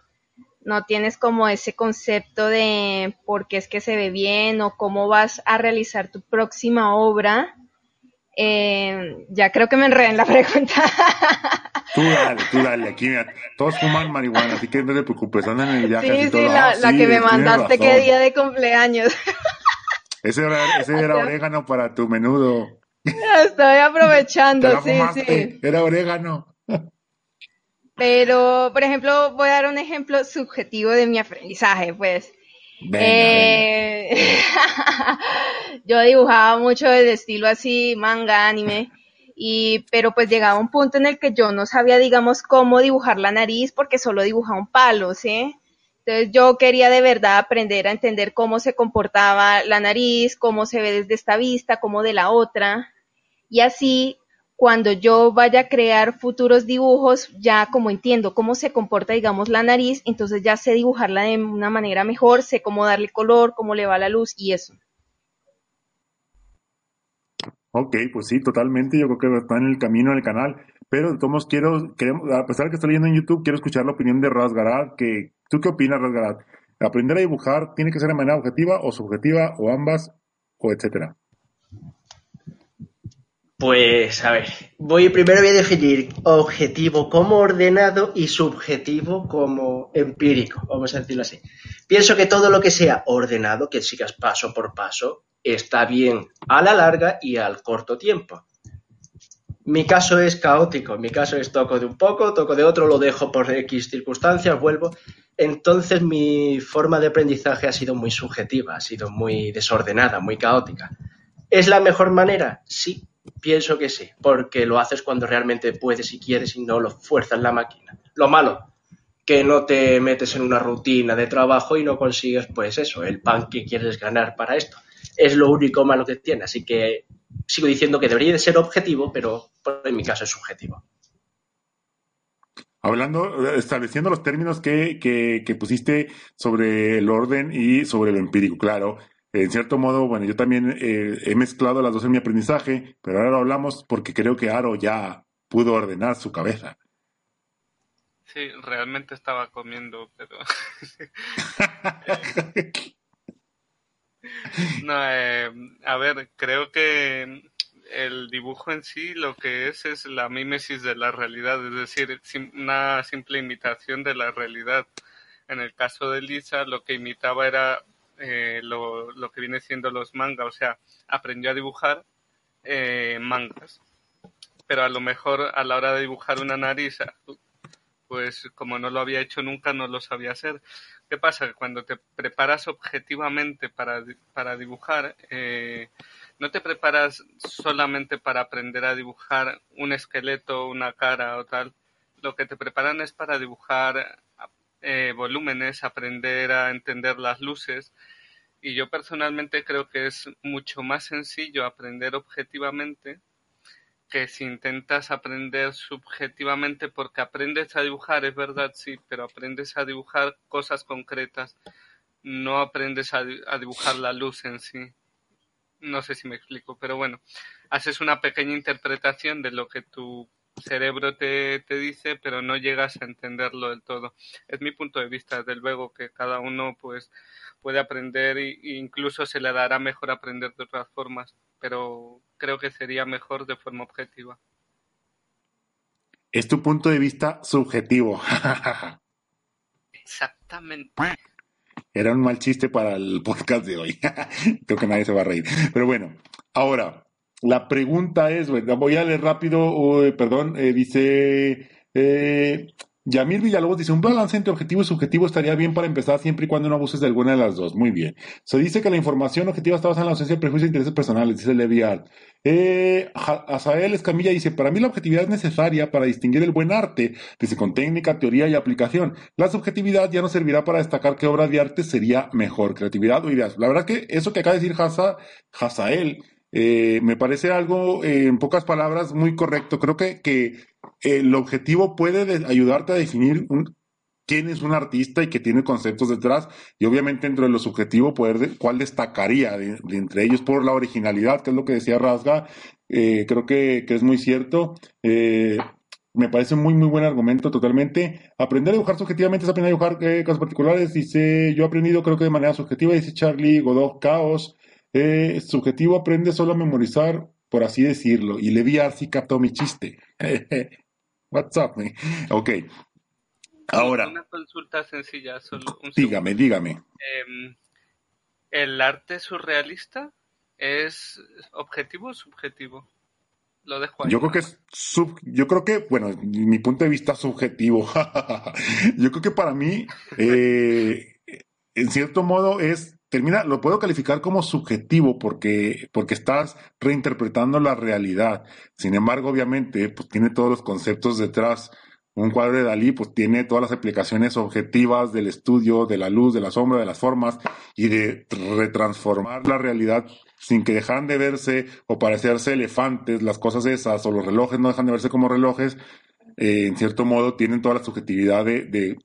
no tienes como ese concepto de por qué es que se ve bien o cómo vas a realizar tu próxima obra eh, ya creo que me enredé en la pregunta. Tú dale, tú dale. Aquí todos fuman marihuana, así que no te preocupes, andan en el viaje. Sí, sí, la, la que me mandaste qué día de cumpleaños. Ese era, ese era orégano para tu menudo. Estoy aprovechando, sí, sí. Era orégano. Pero, por ejemplo, voy a dar un ejemplo subjetivo de mi aprendizaje, pues. Eh, yo dibujaba mucho de estilo así, manga, anime, y, pero pues llegaba un punto en el que yo no sabía, digamos, cómo dibujar la nariz porque solo dibujaba un palo, ¿sí? Entonces yo quería de verdad aprender a entender cómo se comportaba la nariz, cómo se ve desde esta vista, cómo de la otra, y así cuando yo vaya a crear futuros dibujos, ya como entiendo cómo se comporta, digamos, la nariz, entonces ya sé dibujarla de una manera mejor, sé cómo darle color, cómo le va la luz y eso. Ok, pues sí, totalmente. Yo creo que está en el camino del canal. Pero de todos quiero, queremos, a pesar de que estoy leyendo en YouTube, quiero escuchar la opinión de Rasgarat. Que, ¿Tú qué opinas, Rasgarat? ¿Aprender a dibujar tiene que ser de manera objetiva o subjetiva o ambas o etcétera? Pues, a ver, voy primero voy a definir objetivo como ordenado y subjetivo como empírico, vamos a decirlo así. Pienso que todo lo que sea ordenado, que sigas paso por paso, está bien a la larga y al corto tiempo. Mi caso es caótico, mi caso es toco de un poco, toco de otro, lo dejo por X circunstancias, vuelvo. Entonces mi forma de aprendizaje ha sido muy subjetiva, ha sido muy desordenada, muy caótica. ¿Es la mejor manera? Sí, Pienso que sí, porque lo haces cuando realmente puedes y quieres y no lo fuerzas la máquina. Lo malo, que no te metes en una rutina de trabajo y no consigues, pues eso, el pan que quieres ganar para esto. Es lo único malo que tiene, así que sigo diciendo que debería de ser objetivo, pero en mi caso es subjetivo. Hablando, estableciendo los términos que, que, pusiste sobre el orden y sobre lo empírico, claro, en cierto modo, bueno, yo también eh, he mezclado las dos en mi aprendizaje, pero ahora lo hablamos porque creo que Aro ya pudo ordenar su cabeza. Sí, realmente estaba comiendo, pero... no, eh, a ver, creo que el dibujo en sí lo que es es la mímesis de la realidad, es decir, una simple imitación de la realidad. En el caso de Lisa, lo que imitaba era eh, lo, lo, que viene siendo los mangas, o sea, aprendió a dibujar eh, mangas. Pero a lo mejor a la hora de dibujar una nariz, pues como no lo había hecho nunca, no lo sabía hacer. ¿Qué pasa? Que cuando te preparas objetivamente para, para dibujar, eh, no te preparas solamente para aprender a dibujar un esqueleto, una cara o tal. Lo que te preparan es para dibujar eh, volúmenes, aprender a entender las luces. Y yo personalmente creo que es mucho más sencillo aprender objetivamente que si intentas aprender subjetivamente, porque aprendes a dibujar, es verdad, sí, pero aprendes a dibujar cosas concretas, no aprendes a, a dibujar la luz en sí. No sé si me explico, pero bueno, haces una pequeña interpretación de lo que tu cerebro te, te dice, pero no llegas a entenderlo del todo. Es mi punto de vista, desde luego que cada uno pues puede aprender e incluso se le dará mejor aprender de otras formas, pero creo que sería mejor de forma objetiva. Es tu punto de vista subjetivo. Exactamente. Era un mal chiste para el podcast de hoy. creo que nadie se va a reír. Pero bueno, ahora, la pregunta es, voy a leer rápido, perdón, eh, dice eh, Yamil Villalobos, dice, un balance entre objetivo y subjetivo estaría bien para empezar siempre y cuando no abuses de alguna de las dos. Muy bien. Se dice que la información objetiva está basada en la ausencia de prejuicios e intereses personales, dice Levi Art. Eh, Azael Escamilla dice, para mí la objetividad es necesaria para distinguir el buen arte, dice, con técnica, teoría y aplicación. La subjetividad ya no servirá para destacar qué obra de arte sería mejor, creatividad o ideas. La verdad que eso que acaba de decir Hazael eh, me parece algo, eh, en pocas palabras, muy correcto. Creo que, que el objetivo puede ayudarte a definir quién es un artista y que tiene conceptos detrás, y obviamente dentro de lo subjetivo, poder cuál destacaría de, entre ellos por la originalidad, que es lo que decía Rasga, eh, creo que, que, es muy cierto. me parece un muy, muy buen argumento totalmente. Aprender a dibujar subjetivamente es aprender a dibujar cosas particulares. Dice, yo he aprendido creo que de manera subjetiva, dice Charlie Godot, caos. Eh, subjetivo aprende solo a memorizar, por así decirlo, y Levi sí captó mi chiste. What's up, man? Ok. Ahora. Una consulta sencilla, solo Dígame, dígame. Em, ¿El arte surrealista es objetivo o subjetivo? Lo dejo ahí. Yo creo que es sub, yo creo que, bueno, mi punto de vista subjetivo. yo creo que para mí, eh, en cierto modo, es termina, lo puedo calificar como subjetivo porque, porque estás reinterpretando la realidad. Sin embargo, obviamente, pues tiene todos los conceptos detrás. Un cuadro de Dalí, pues tiene todas las aplicaciones objetivas del estudio, de la luz, de la sombra, de las formas y de retransformar la realidad sin que dejaran de verse o parecerse elefantes, las cosas esas, o los relojes no dejan de verse como relojes, eh, en cierto modo tienen toda la subjetividad de,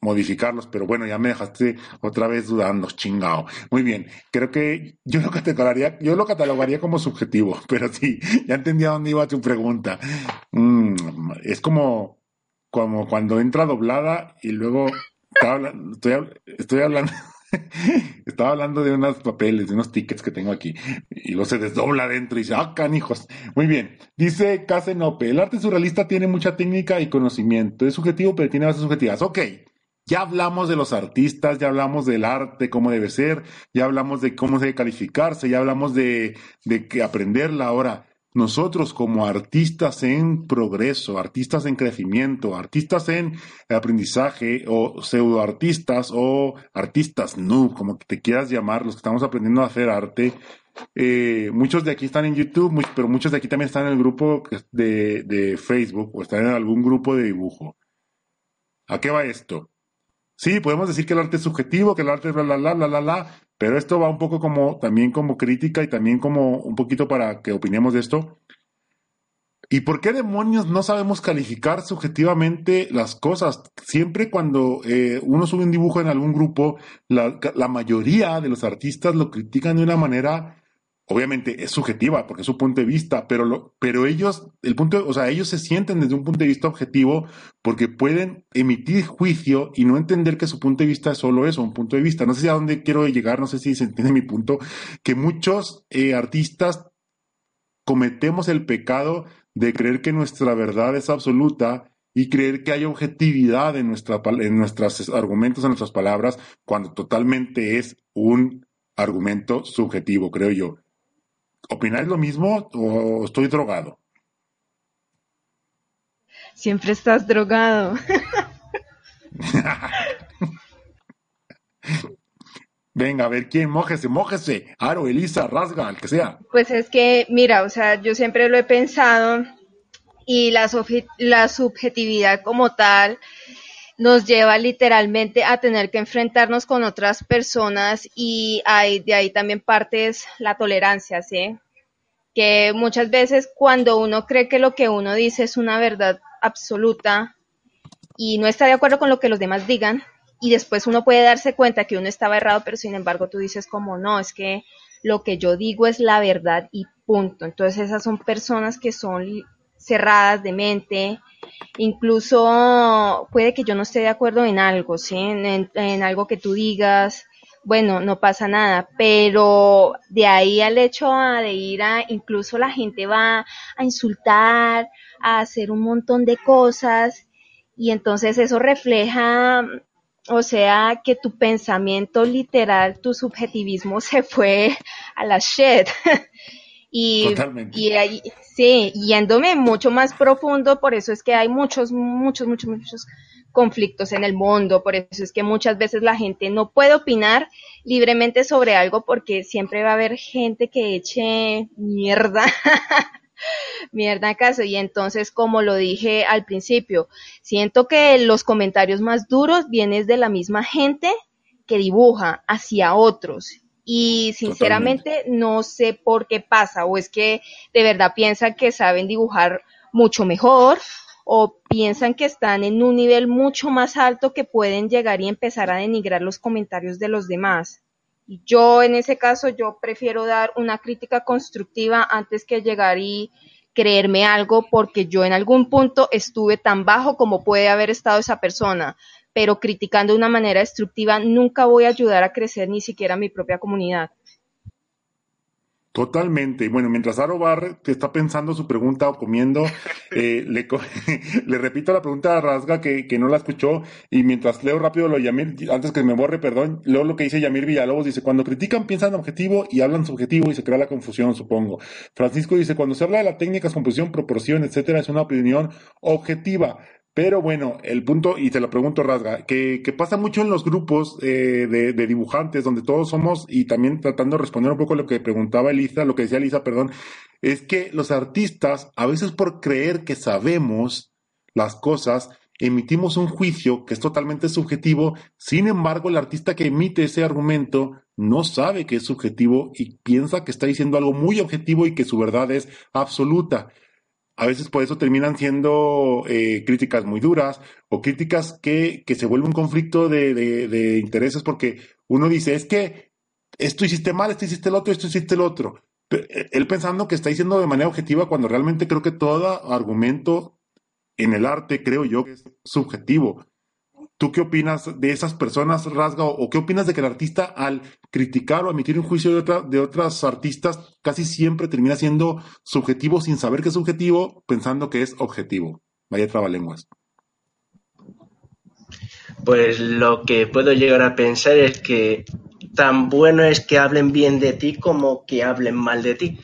modificarlos, pero bueno, ya me dejaste otra vez dudando, chingado. Muy bien, creo que yo lo catalogaría, yo lo catalogaría como subjetivo, pero sí, ya entendí a dónde iba tu pregunta. Mm, es como, cuando entra doblada y luego estoy, hablando, Estaba hablando de unos papeles, de unos tickets que tengo aquí. Y lo se desdobla adentro y dice, ah, canijos. Muy bien. Dice Casenope, el arte surrealista tiene mucha técnica y conocimiento. Es subjetivo, pero tiene bases subjetivas. Ok. Ya hablamos de los artistas, ya hablamos del arte, cómo debe ser, ya hablamos de cómo debe calificarse, ya hablamos de, de que aprenderla. Ahora, nosotros como artistas en progreso, artistas en crecimiento, artistas en aprendizaje o pseudoartistas o artistas noob, como te quieras llamar, los que estamos aprendiendo a hacer arte, eh, muchos de aquí están en YouTube, pero muchos de aquí también están en el grupo de, de Facebook o están en algún grupo de dibujo. ¿A qué va esto? Sí, podemos decir que el arte es subjetivo, que el arte es bla, bla, bla, bla, bla, bla, pero esto va un poco como también como crítica y también como un poquito para que opinemos de esto. ¿Y por qué demonios no sabemos calificar subjetivamente las cosas? Siempre cuando eh, uno sube un dibujo en algún grupo, la, la, mayoría de los artistas lo critican de una manera obviamente es subjetiva porque es su punto de vista, pero, lo, pero ellos, el punto, o sea, ellos se sienten desde un punto de vista objetivo porque pueden emitir juicio y no entender que su punto de vista es solo eso, un punto de vista. No sé si a dónde quiero llegar, no sé si se entiende mi punto, que muchos eh, artistas cometemos el pecado de creer que nuestra verdad es absoluta y creer que hay objetividad en, nuestra, en nuestros argumentos, en nuestras palabras, cuando totalmente es un argumento subjetivo, creo yo. ¿Opináis lo mismo o estoy drogado? Siempre estás drogado. Venga, a ver quién, mójese, mójese. Aro, Elisa, rasga, el que sea. Pues es que, mira, o sea, yo siempre lo he pensado y la, la subjetividad como tal nos lleva literalmente a tener que enfrentarnos con otras personas y hay, de ahí también partes la tolerancia, ¿sí? Que muchas veces cuando uno cree que lo que uno dice es una verdad absoluta y no está de acuerdo con lo que los demás digan y después uno puede darse cuenta que uno estaba errado, pero sin embargo tú dices como no, es que lo que yo digo es la verdad y punto. Entonces esas son personas que son cerradas de mente, incluso puede que yo no esté de acuerdo en algo, ¿sí? En, algo que tú digas, bueno, no pasa nada, pero de ahí al hecho de ir a, incluso la gente va a insultar, a hacer un montón de cosas, y entonces eso refleja, o sea, que tu pensamiento literal, tu subjetivismo se fue a la shit. Y, y ahí, sí, yéndome mucho más profundo, por eso es que hay muchos, muchos, muchos, muchos conflictos en el mundo, por eso es que muchas veces la gente no puede opinar libremente sobre algo porque siempre va a haber gente que eche mierda, mierda acaso. Y entonces, como lo dije al principio, siento que los comentarios más duros vienen de la misma gente que dibuja hacia otros y sinceramente no sé por qué pasa, o es que de verdad piensan que saben dibujar mucho mejor, o piensan que están en un nivel mucho más alto que pueden llegar y empezar a denigrar los comentarios de los demás. Y yo en ese caso, yo prefiero dar una crítica constructiva antes que llegar y creerme algo porque yo en algún punto estuve tan bajo como puede haber estado esa persona pero criticando de una manera destructiva nunca voy a ayudar a crecer ni siquiera a mi propia comunidad. Totalmente. Y bueno, mientras Aro Bar te está pensando su pregunta o comiendo, eh, le, le, repito la pregunta a Rasga que, que, no la escuchó. Y mientras leo rápido lo Yamir, antes que me borre, perdón, leo lo que dice Yamir Villalobos. Dice: Cuando critican, piensan objetivo y hablan subjetivo y se crea la confusión, supongo. Francisco dice: Cuando se habla de la técnica, composición, proporción, etcétera, es una opinión objetiva. Pero bueno, el punto, y te lo pregunto, Rasga, que, pasa mucho en los grupos eh, de, de, dibujantes, donde todos somos, y también tratando de responder un poco lo que preguntaba Elisa, lo que decía Elisa, perdón, es que los artistas, a veces por creer que sabemos las cosas, emitimos un juicio que es totalmente subjetivo, sin embargo, el artista que emite ese argumento no sabe que es subjetivo y piensa que está diciendo algo muy objetivo y que su verdad es absoluta a veces por eso terminan siendo eh, críticas muy duras o críticas que, que se vuelve un conflicto de, de, intereses porque uno dice, es que esto hiciste mal, esto hiciste el otro, esto hiciste el otro. Eh, él pensando que está diciendo de manera objetiva cuando realmente creo que todo argumento en el arte, creo yo, es subjetivo. ¿Tú qué opinas de esas personas, Rasga? ¿O qué opinas de que el artista al criticar o emitir un juicio de, de otras artistas casi siempre termina siendo subjetivo sin saber que es subjetivo, pensando que es objetivo? Vaya trabalenguas. Pues lo que puedo llegar a pensar es que tan bueno es que hablen bien de ti como que hablen mal de ti.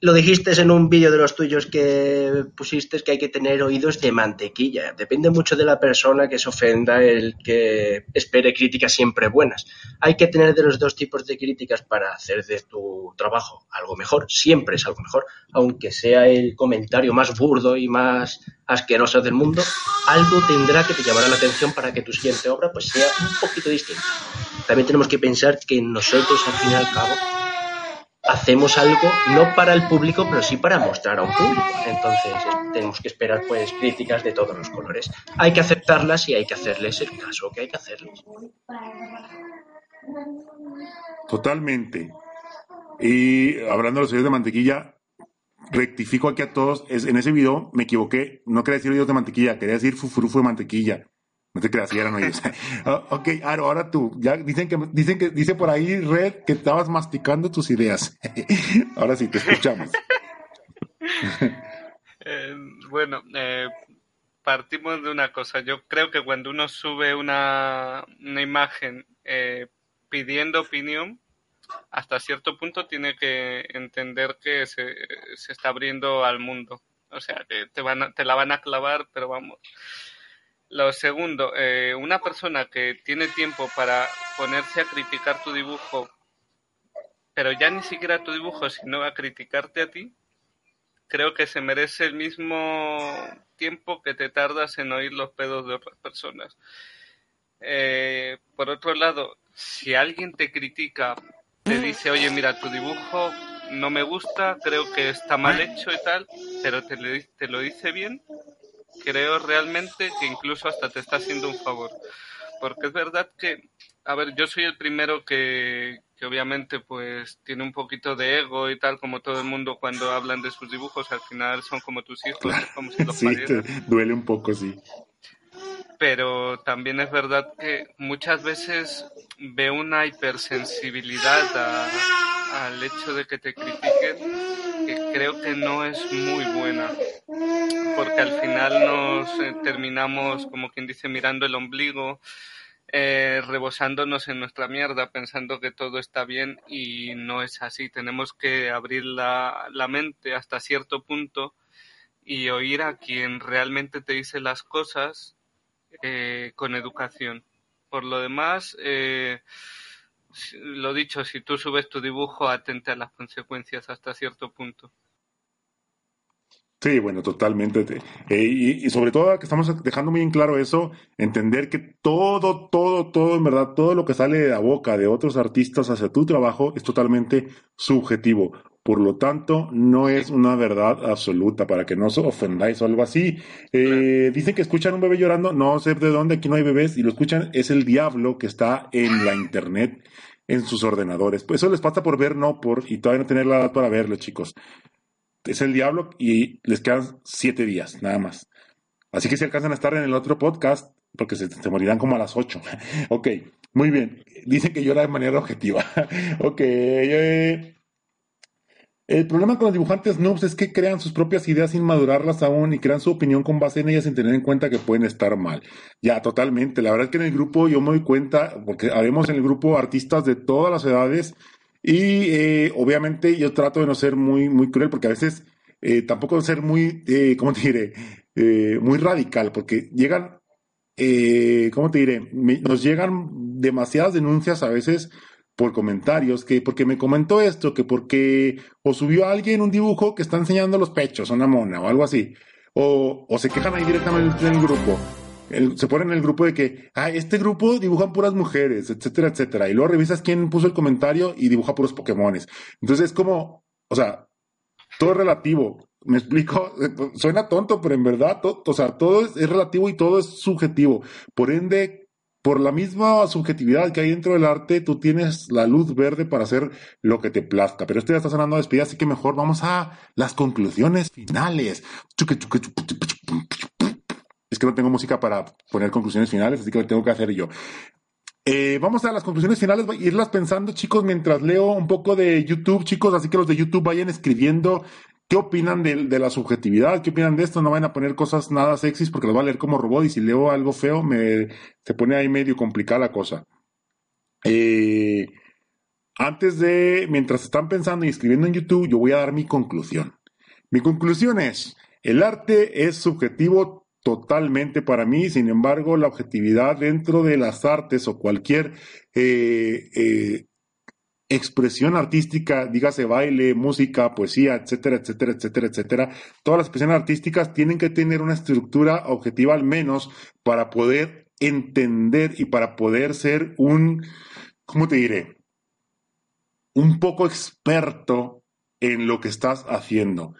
Lo dijiste en un vídeo de los tuyos que pusiste que hay que tener oídos de mantequilla. Depende mucho de la persona que se ofenda el que espere críticas siempre buenas. Hay que tener de los dos tipos de críticas para hacer de tu trabajo algo mejor. Siempre es algo mejor, aunque sea el comentario más burdo y más asqueroso del mundo, algo tendrá que te llamará la atención para que tu siguiente obra pues sea un poquito distinta. También tenemos que pensar que nosotros al fin y al cabo hacemos algo no para el público, pero sí para mostrar a un público. Entonces tenemos que esperar pues críticas de todos los colores. Hay que aceptarlas y hay que hacerles el caso que hay que hacerles. Totalmente. Y hablando de los sellos de mantequilla, rectifico aquí a todos, es, en ese video me equivoqué, no quería decir oídos de mantequilla, quería decir fufurufo de mantequilla. No te creas, eran ellos. Ah, ok, ahora tú, ya dicen que, dicen que, dice por ahí Red que estabas masticando tus ideas. ahora sí, te escuchamos. Eh, bueno, eh, partimos de una cosa. Yo creo que cuando uno sube una, una imagen eh, pidiendo opinión, hasta cierto punto tiene que entender que se, se está abriendo al mundo. O sea, que te, van te la van a clavar, pero vamos. Lo segundo, eh, una persona que tiene tiempo para ponerse a criticar tu dibujo, pero ya ni siquiera tu dibujo, sino a criticarte a ti, creo que se merece el mismo tiempo que te tardas en oír los pedos de otras personas. Eh, por otro lado, si alguien te critica, te dice, oye, mira, tu dibujo no me gusta, creo que está mal hecho y tal, pero te, te lo dice bien, creo realmente que incluso hasta te está haciendo un favor. Porque es verdad que, a ver, yo soy el primero que, que obviamente pues tiene un poquito de ego y tal, como todo el mundo cuando hablan de sus dibujos, al final son como tus hijos, como si los sí, duele un poco, sí. Pero también es verdad que muchas veces veo una hipersensibilidad al hecho de que te critiquen que creo que no es muy buena porque al final nos eh, terminamos, como quien dice, mirando el ombligo, eh, rebosándonos en nuestra mierda, pensando que todo está bien y no es así. Tenemos que abrir la, mente hasta cierto punto y oír a quien realmente te dice las cosas eh, con educación. Por lo demás, eh, lo dicho, si tú subes tu dibujo, atente a las consecuencias hasta cierto punto. Sí, bueno, totalmente. Eh, y, sobre todo que estamos dejando muy en claro eso, entender que todo, todo, todo, en verdad, todo lo que sale de la boca de otros artistas hacia tu trabajo es totalmente subjetivo. Por lo tanto, no es una verdad absoluta para que no os ofendáis o algo así. Eh, dicen que escuchan un bebé llorando, no sé de dónde, aquí no hay bebés, y lo escuchan, es el diablo que está en la internet, en sus ordenadores. Pues eso les pasa por ver, no por, y todavía no tener la edad para verlo, chicos es el diablo y les quedan siete días, nada más. Así que si alcanzan a estar en el otro podcast, porque se, morirán como a las ocho. ok, muy bien. Dicen que llora de manera objetiva. ok. Eh, el problema con los dibujantes noobs es que crean sus propias ideas sin madurarlas aún y crean su opinión con base en ellas sin tener en cuenta que pueden estar mal. Ya, totalmente. La verdad es que en el grupo yo me doy cuenta, porque haremos en el grupo artistas de todas las edades y eh, obviamente yo trato de no ser muy, muy cruel porque a veces eh, tampoco ser muy, eh, ¿cómo te diré? Eh, muy radical porque llegan, eh, ¿cómo te diré? nos llegan demasiadas denuncias a veces por comentarios, que porque me comentó esto, que porque o subió a alguien un dibujo que está enseñando los pechos una mona o algo así, o, o se quejan ahí directamente en el grupo se pone en el grupo de que, ah, este grupo dibujan puras mujeres, etcétera, etcétera. Y luego revisas quién puso el comentario y dibuja puros Pokémones. Entonces es como, o sea, todo es relativo. Me explico, suena tonto, pero en verdad, todo, o sea, todo es, relativo y todo es subjetivo. Por ende, por la misma subjetividad que hay dentro del arte, tú tienes la luz verde para hacer lo que te plazca. Pero esto ya está sonando a despedida, así que mejor vamos a las conclusiones finales. Que no tengo música para poner conclusiones finales, así que lo tengo que hacer yo. Eh, vamos a las conclusiones finales, irlas pensando, chicos, mientras leo un poco de YouTube, chicos, así que los de YouTube vayan escribiendo qué opinan de, la subjetividad, qué opinan de esto, no vayan a poner cosas nada sexys porque lo va a leer como robot y si leo algo feo me se pone ahí medio complicada la cosa. Eh, antes de, mientras están pensando y escribiendo en YouTube, yo voy a dar mi conclusión. Mi conclusión es, el arte es subjetivo totalmente para mí. Sin embargo, la objetividad dentro de las artes o cualquier eh, eh, expresión artística, dígase baile, música, poesía, etcétera, etcétera, etcétera, etcétera, todas las expresiones artísticas tienen que tener una estructura objetiva al menos para poder entender y para poder ser un, ¿cómo te diré? Un poco experto en lo que estás haciendo.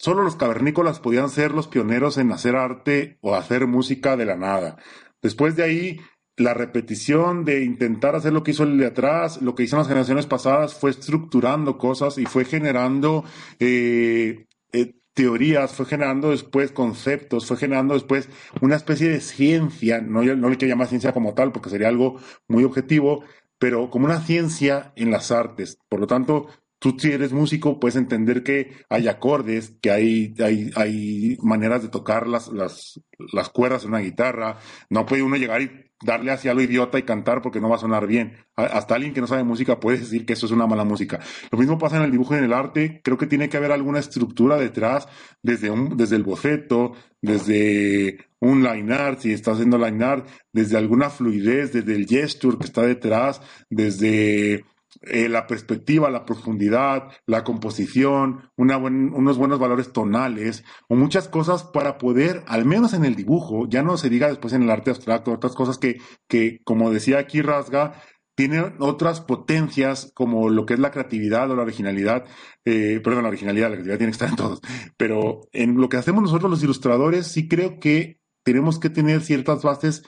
Solo los cavernícolas podían ser los pioneros en hacer arte o hacer música de la nada. Después de ahí, la repetición de intentar hacer lo que hizo el de atrás, lo que hicieron las generaciones pasadas, fue estructurando cosas y fue generando eh, eh, teorías, fue generando después conceptos, fue generando después una especie de ciencia, no, no le quiero llamar ciencia como tal porque sería algo muy objetivo, pero como una ciencia en las artes. Por lo tanto, tú si eres músico puedes entender que hay acordes, que hay, hay, hay maneras de tocar las, las, las cuerdas en una guitarra. No puede uno llegar y darle hacia lo idiota y cantar porque no va a sonar bien. Hasta alguien que no sabe música puede decir que eso es una mala música. Lo mismo pasa en el dibujo y en el arte. Creo que tiene que haber alguna estructura detrás, desde, un, desde el boceto, desde un line si está haciendo line art, desde alguna fluidez, desde el gesture que está detrás, desde eh, la perspectiva, la profundidad, la composición, unos buenos valores tonales o muchas cosas para poder, al menos en el dibujo, ya no se diga después en el arte abstracto, otras cosas que, que como decía aquí Rasga, tienen otras potencias como lo que es la creatividad o la originalidad, eh, perdón, la originalidad, la creatividad tiene que estar en todos, pero en lo que hacemos nosotros los ilustradores sí creo que tenemos que tener ciertas bases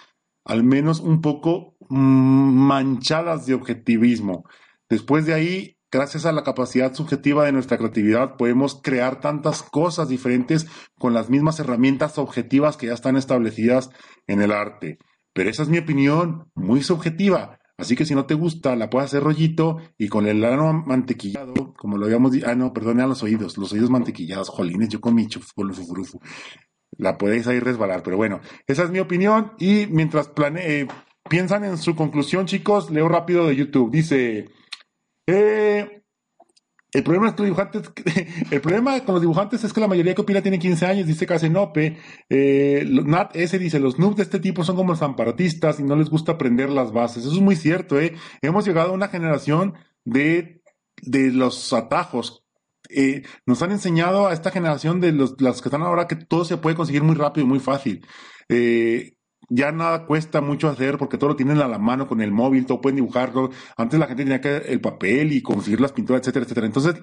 al menos un poco mm, manchadas de objetivismo. Después de ahí, gracias a la capacidad subjetiva de nuestra creatividad, podemos crear tantas cosas diferentes con las mismas herramientas objetivas que ya están establecidas en el arte. Pero esa es mi opinión, muy subjetiva. Así que si no te gusta, la puedes hacer rollito y con el lano mantequillado, como lo habíamos dicho, ah, no, perdón, a los oídos, los oídos mantequillados, jolines, yo con mi fufurufu. La podéis ahí resbalar, pero bueno, esa es mi opinión y mientras plane eh, piensan en su conclusión, chicos, leo rápido de YouTube. Dice, eh, el problema es que los dibujantes, el problema con los dibujantes es que la mayoría que opina tiene 15 años, dice Casenope. Eh, Nat S dice, los noobs de este tipo son como zamparatistas y no les gusta aprender las bases. Eso es muy cierto, ¿eh? Hemos llegado a una generación de, de los atajos. Eh, nos han enseñado a esta generación de los, las que están ahora que todo se puede conseguir muy rápido y muy fácil. Eh, ya nada cuesta mucho hacer porque todo lo tienen a la mano con el móvil, todo pueden dibujarlo. Antes la gente tenía que el papel y conseguir las pinturas, etcétera, etcétera. Entonces,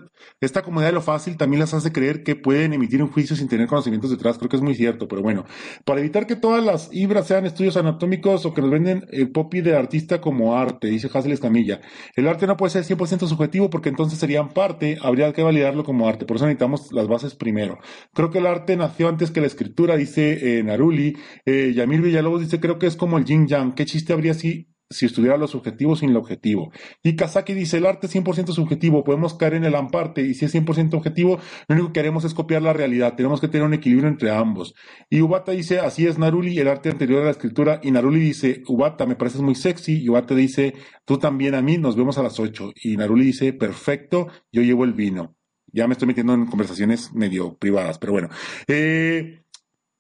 esta comodidad de lo fácil también les hace creer que pueden emitir un juicio sin tener conocimientos detrás. Creo que es muy cierto, pero bueno, para evitar que todas las ibras sean estudios anatómicos o que nos venden el popi de artista como arte, dice Hazel Escamilla. El arte no puede ser 100% subjetivo porque entonces serían parte, habría que validarlo como arte. Por eso necesitamos las bases primero. Creo que el arte nació antes que la escritura, dice eh, Naruli. Eh, Yamil Villalobos dice, creo que es como el yin yang. ¿Qué chiste habría si, si estuviera los objetivos sin el objetivo? Y Kazaki dice, el arte es 100% subjetivo, podemos caer en el amparte y si es 100% objetivo, lo único que haremos es copiar la realidad. Tenemos que tener un equilibrio entre ambos. Y Ubata dice, así es Naruli, el arte anterior a la escritura. Y Naruli dice, Ubata, me pareces muy sexy. Y Ubata dice, tú también a mí, nos vemos a las 8. Y Naruli dice, perfecto, yo llevo el vino. Ya me estoy metiendo en conversaciones medio privadas, pero bueno. Eh,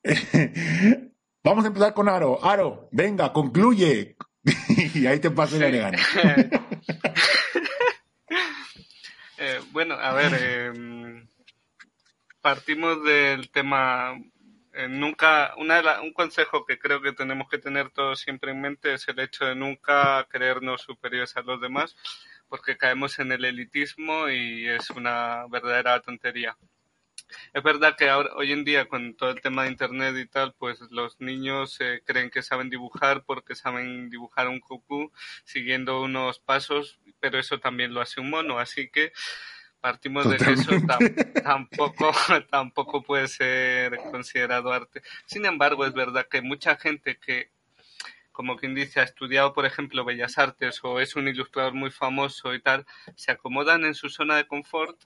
Vamos a empezar con Aro. Aro, venga, concluye. y ahí te paso la gana. eh, bueno, a ver, eh, partimos del tema. Eh, nunca, una un consejo que creo que tenemos que tener todos siempre en mente es el hecho de nunca creernos superiores a los demás, porque caemos en el elitismo y es una verdadera tontería. Es verdad que ahora, hoy en día con todo el tema de internet y tal, pues los niños eh, creen que saben dibujar porque saben dibujar un cucú siguiendo unos pasos, pero eso también lo hace un mono, así que Partimos de que eso tampoco, tampoco puede ser considerado arte. Sin embargo, es verdad que mucha gente que, como quien dice, ha estudiado, por ejemplo, Bellas Artes o es un ilustrador muy famoso y tal, se acomodan en su zona de confort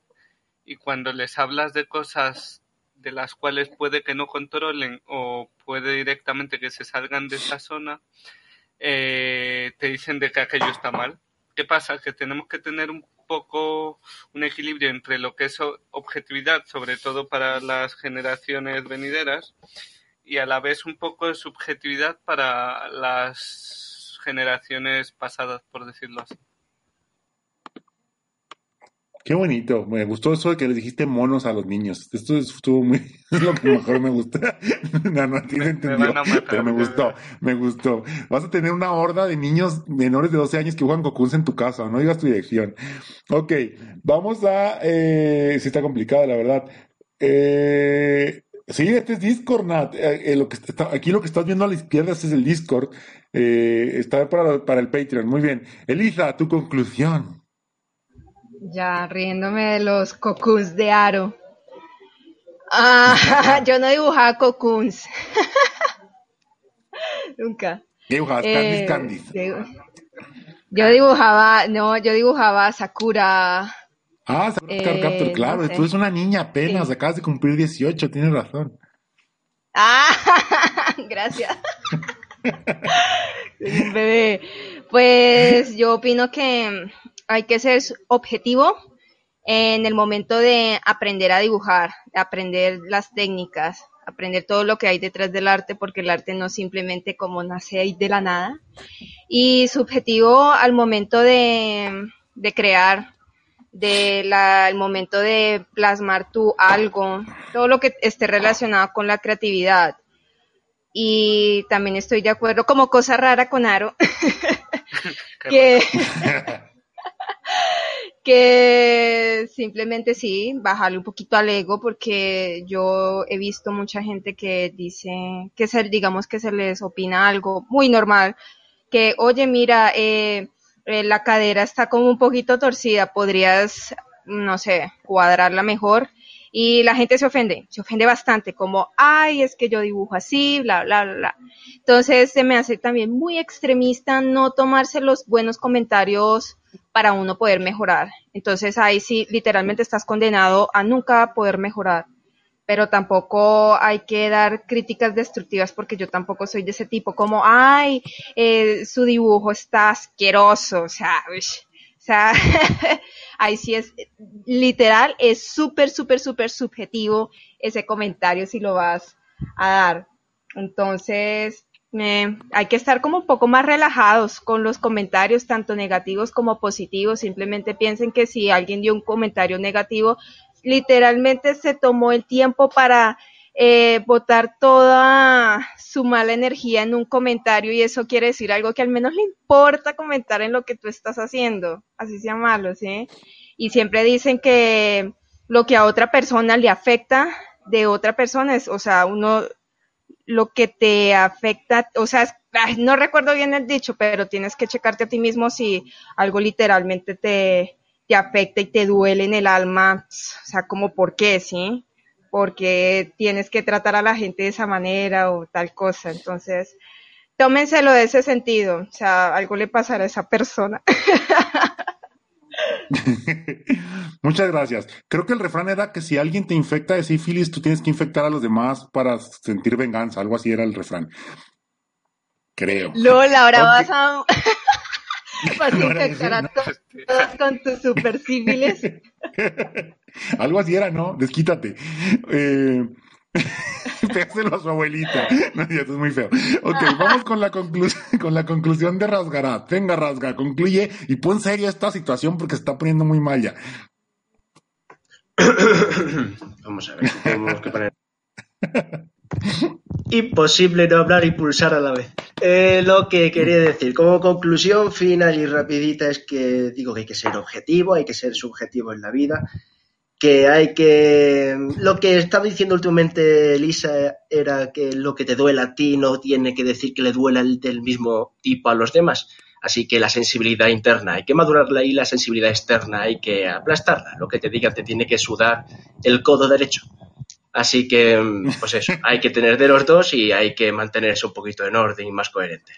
y cuando les hablas de cosas de las cuales puede que no controlen o puede directamente que se salgan de esa zona, eh, te dicen de que aquello está mal. ¿Qué pasa? Que tenemos que tener un poco un equilibrio entre lo que es objetividad, sobre todo para las generaciones venideras, y a la vez un poco de subjetividad para las generaciones pasadas, por decirlo así. Qué bonito, me gustó eso de que le dijiste monos a los niños. Esto estuvo muy, es lo que mejor me gusta. no, no tiene entendido, pero me gustó, me gustó. Vas a tener una horda de niños menores de 12 años que juegan cocuns en tu casa, no digas tu dirección. Ok, vamos a, eh, sí está complicada la verdad. Eh, sí, este es Discord, Nat. Eh, eh, lo que está, aquí lo que estás viendo a la izquierda es el Discord. Eh, está para, para el Patreon. Muy bien. Elisa, tu conclusión. Ya, riéndome de los cocoons de aro. Ah, yo no dibujaba cocoons. Nunca. Dibujabas eh, Candice, Yo dibujaba, no, yo dibujaba Sakura. Ah, Sakura eh, Capture, claro. Tú eres una niña apenas, acabas de cumplir 18, tienes razón. Ah, gracias. bebé. Pues yo opino que hay que ser objetivo en el momento de aprender a dibujar, aprender las técnicas, aprender todo lo que hay detrás del arte, porque el arte no simplemente como nace ahí de la nada. Y subjetivo al momento de, crear, del momento de plasmar tu algo, todo lo que esté relacionado con la creatividad. Y también estoy de acuerdo, como cosa rara con Aro, que, que simplemente sí, bajarle un poquito al ego, porque yo he visto mucha gente que dice, que se, digamos que se les opina algo muy normal, que, oye, mira, eh, eh, la cadera está como un poquito torcida, podrías, no sé, cuadrarla mejor. Y la gente se ofende, se ofende bastante, como, ay, es que yo dibujo así, bla, bla, bla. Entonces se me hace también muy extremista no tomarse los buenos comentarios para uno poder mejorar. Entonces ahí sí, literalmente estás condenado a nunca poder mejorar. Pero tampoco hay que dar críticas destructivas porque yo tampoco soy de ese tipo, como, ay, eh, su dibujo está asqueroso, o sea, o sea, ahí sí es, literal, es súper, súper, súper subjetivo ese comentario si lo vas a dar. Entonces, hay que estar como un poco más relajados con los comentarios, tanto negativos como positivos. Simplemente piensen que si alguien dio un comentario negativo, literalmente se tomó el tiempo para eh, botar toda su mala energía en un comentario y eso quiere decir algo que al menos le importa comentar en lo que tú estás haciendo, así sea malo, ¿sí? Y siempre dicen que lo que a otra persona le afecta de otra persona es, o sea, uno lo que te afecta, o sea, no recuerdo bien el dicho, pero tienes que checarte a ti mismo si algo literalmente te, te afecta y te duele en el alma, o sea, como por qué, ¿sí? Porque tienes que tratar a la gente de esa manera o tal cosa. Entonces, tómenselo de ese sentido, o sea, algo le pasará a esa persona. Muchas gracias. Creo que el refrán era que si alguien te infecta de sífilis, tú tienes que infectar a los demás para sentir venganza. Algo así era el refrán. Creo. Lola, ahora vas a, vas a infectar a todos con tus super sífilis. Algo así era, ¿no? Desquítate. Eh, a su abuelita. No, eso es muy feo. Ok, vamos con la, con la conclusión de Rasgarat. Venga, Rasga, concluye y pon serio esta situación porque se está poniendo muy mal ya. vamos a ver, tenemos que poner. Imposible no hablar y pulsar a la vez. Eh, lo que quería decir, como conclusión final y rapidita, es que digo que hay que ser objetivo, hay que ser subjetivo en la vida que hay que... Lo que estaba diciendo últimamente Lisa era que lo que te duele a ti no tiene que decir que le duela del mismo tipo a los demás. Así que la sensibilidad interna hay que madurarla y la sensibilidad externa hay que aplastarla. Lo que te diga te tiene que sudar el codo derecho. Así que, pues eso, hay que tener de los dos y hay que mantenerse un poquito en orden y más coherente.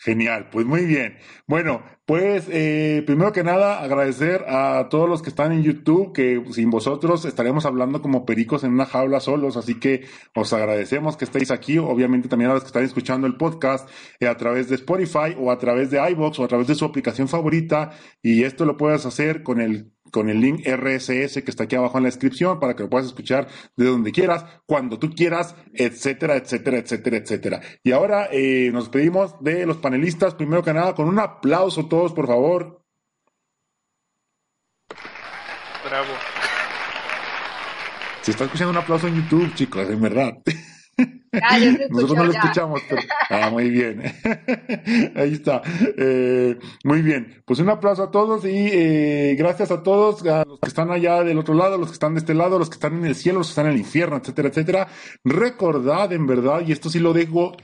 Genial, pues muy bien. Bueno, pues eh, primero que nada agradecer a todos los que están en YouTube, que sin vosotros estaríamos hablando como pericos en una jaula solos, así que os agradecemos que estéis aquí, obviamente también a los que están escuchando el podcast eh, a través de Spotify o a través de iBox o a través de su aplicación favorita, y esto lo puedes hacer con el con el link RSS que está aquí abajo en la descripción para que lo puedas escuchar de donde quieras, cuando tú quieras, etcétera, etcétera, etcétera, etcétera. Y ahora eh, nos pedimos de los panelistas, primero que nada, con un aplauso todos, por favor. Bravo. Se está escuchando un aplauso en YouTube, chicos, en verdad. Ah, yo Nosotros no lo ya. escuchamos, pero... Ah, muy bien. Ahí está. Eh, muy bien. Pues un aplauso a todos y eh, gracias a todos, a los que están allá del otro lado, los que están de este lado, los que están en el cielo, los que están en el infierno, etcétera, etcétera. Recordad, en verdad, y esto sí lo dejo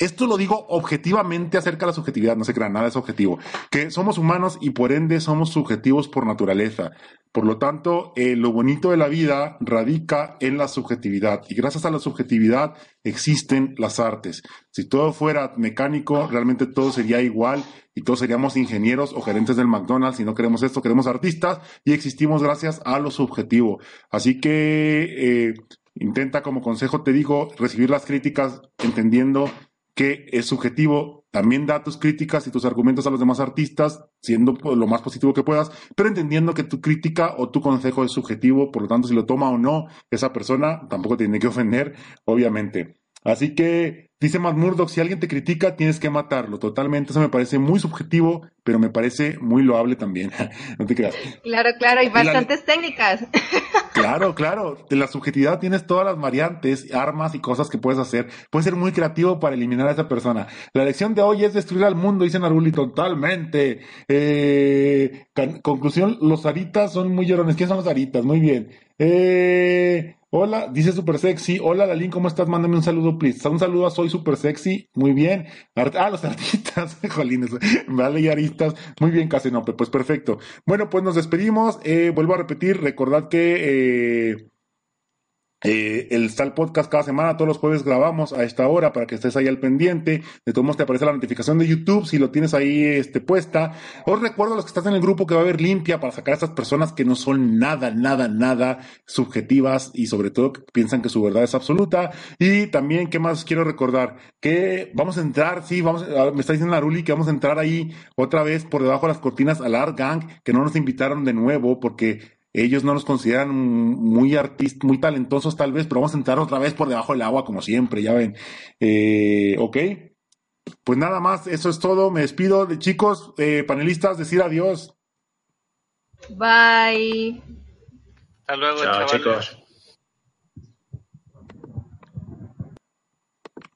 esto lo digo objetivamente acerca de la subjetividad, no se crean, nada es objetivo, que somos humanos y por ende somos subjetivos por naturaleza. Por lo tanto, eh, lo bonito de la vida radica en la subjetividad y gracias a la subjetividad existen las artes. Si todo fuera mecánico, realmente todo sería igual y todos seríamos ingenieros o gerentes del McDonald's y no queremos esto, queremos artistas y existimos gracias a lo subjetivo. Así que eh, intenta como consejo, te digo, recibir las críticas entendiendo que es subjetivo, también da tus críticas y tus argumentos a los demás artistas, siendo lo más positivo que puedas, pero entendiendo que tu crítica o tu consejo es subjetivo, por lo tanto, si lo toma o no esa persona, tampoco tiene que ofender, obviamente. Así que, dice Matt Murdock, si alguien te critica, tienes que matarlo. Totalmente, eso me parece muy subjetivo, pero me parece muy loable también. no te creas. Claro, claro, hay la- bastantes técnicas. Claro, claro. De la subjetividad tienes todas las variantes, armas y cosas que puedes hacer. Puedes ser muy creativo para eliminar a esa persona. La lección de hoy es destruir al mundo, dice Naruli, totalmente. Eh, conclusión, los aritas son muy llorones. ¿Quiénes son los aritas? Muy bien. Eh, hola, dice Super Sexy. Hola, Lalín, ¿cómo estás? Mándame un saludo, please. Un saludo a Soy Super Sexy. Muy bien. Ah, los artistas. Jolines. Vale, y aristas. Muy bien, Casenope. Pues perfecto. Bueno, pues nos despedimos. Eh, vuelvo a repetir, recordad que eh, eh, el, está el podcast cada semana, todos los jueves grabamos a esta hora para que estés ahí al pendiente. De todos modos te aparece la notificación de YouTube si lo tienes ahí este, puesta. Os recuerdo a los que estás en el grupo que va a haber limpia para sacar a estas personas que no son nada, nada, nada subjetivas y sobre todo que piensan que su verdad es absoluta. Y también, ¿qué más quiero recordar? Que vamos a entrar, sí, vamos, a- me está diciendo Naruli que vamos a entrar ahí otra vez por debajo de las cortinas al Art Gang, que no nos invitaron de nuevo porque ellos no nos consideran muy artistas, muy talentosos tal vez, pero vamos a entrar otra vez por debajo del agua como siempre, ya ven. Eh, ok. Pues nada más, eso es todo. Me despido de chicos, eh, panelistas, decir adiós. Bye. Hasta luego, Chao, chicos.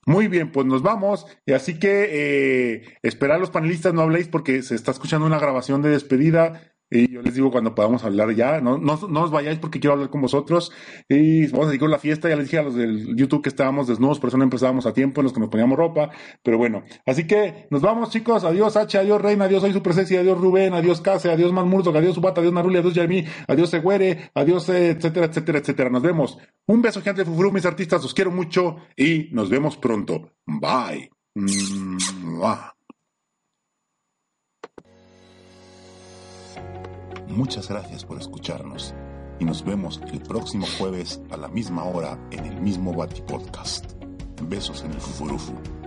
Muy bien, pues nos vamos. Y así que eh, esperad los panelistas, no habléis porque se está escuchando una grabación de despedida. Y yo les digo cuando podamos hablar ya, no, no, no os vayáis porque quiero hablar con vosotros. Y vamos a seguir con la fiesta. Ya les dije a los del YouTube que estábamos desnudos, por eso no empezábamos a tiempo, en los que nos poníamos ropa. Pero bueno, así que nos vamos, chicos. Adiós, H, adiós, Reina, adiós, soy Super Sexy, adiós, Rubén, adiós, Case, adiós, Manmurdo, adiós, Subata, adiós, Naruli, adiós, Jeremy, adiós, Següere, adiós, eh, etcétera, etcétera, etcétera. Nos vemos. Un beso gigante, Fufuru, mis artistas, os quiero mucho y nos vemos pronto. Bye. Mua. Muchas gracias por escucharnos y nos vemos el próximo jueves a la misma hora en el mismo Bati Podcast. Besos en el Fufurufu.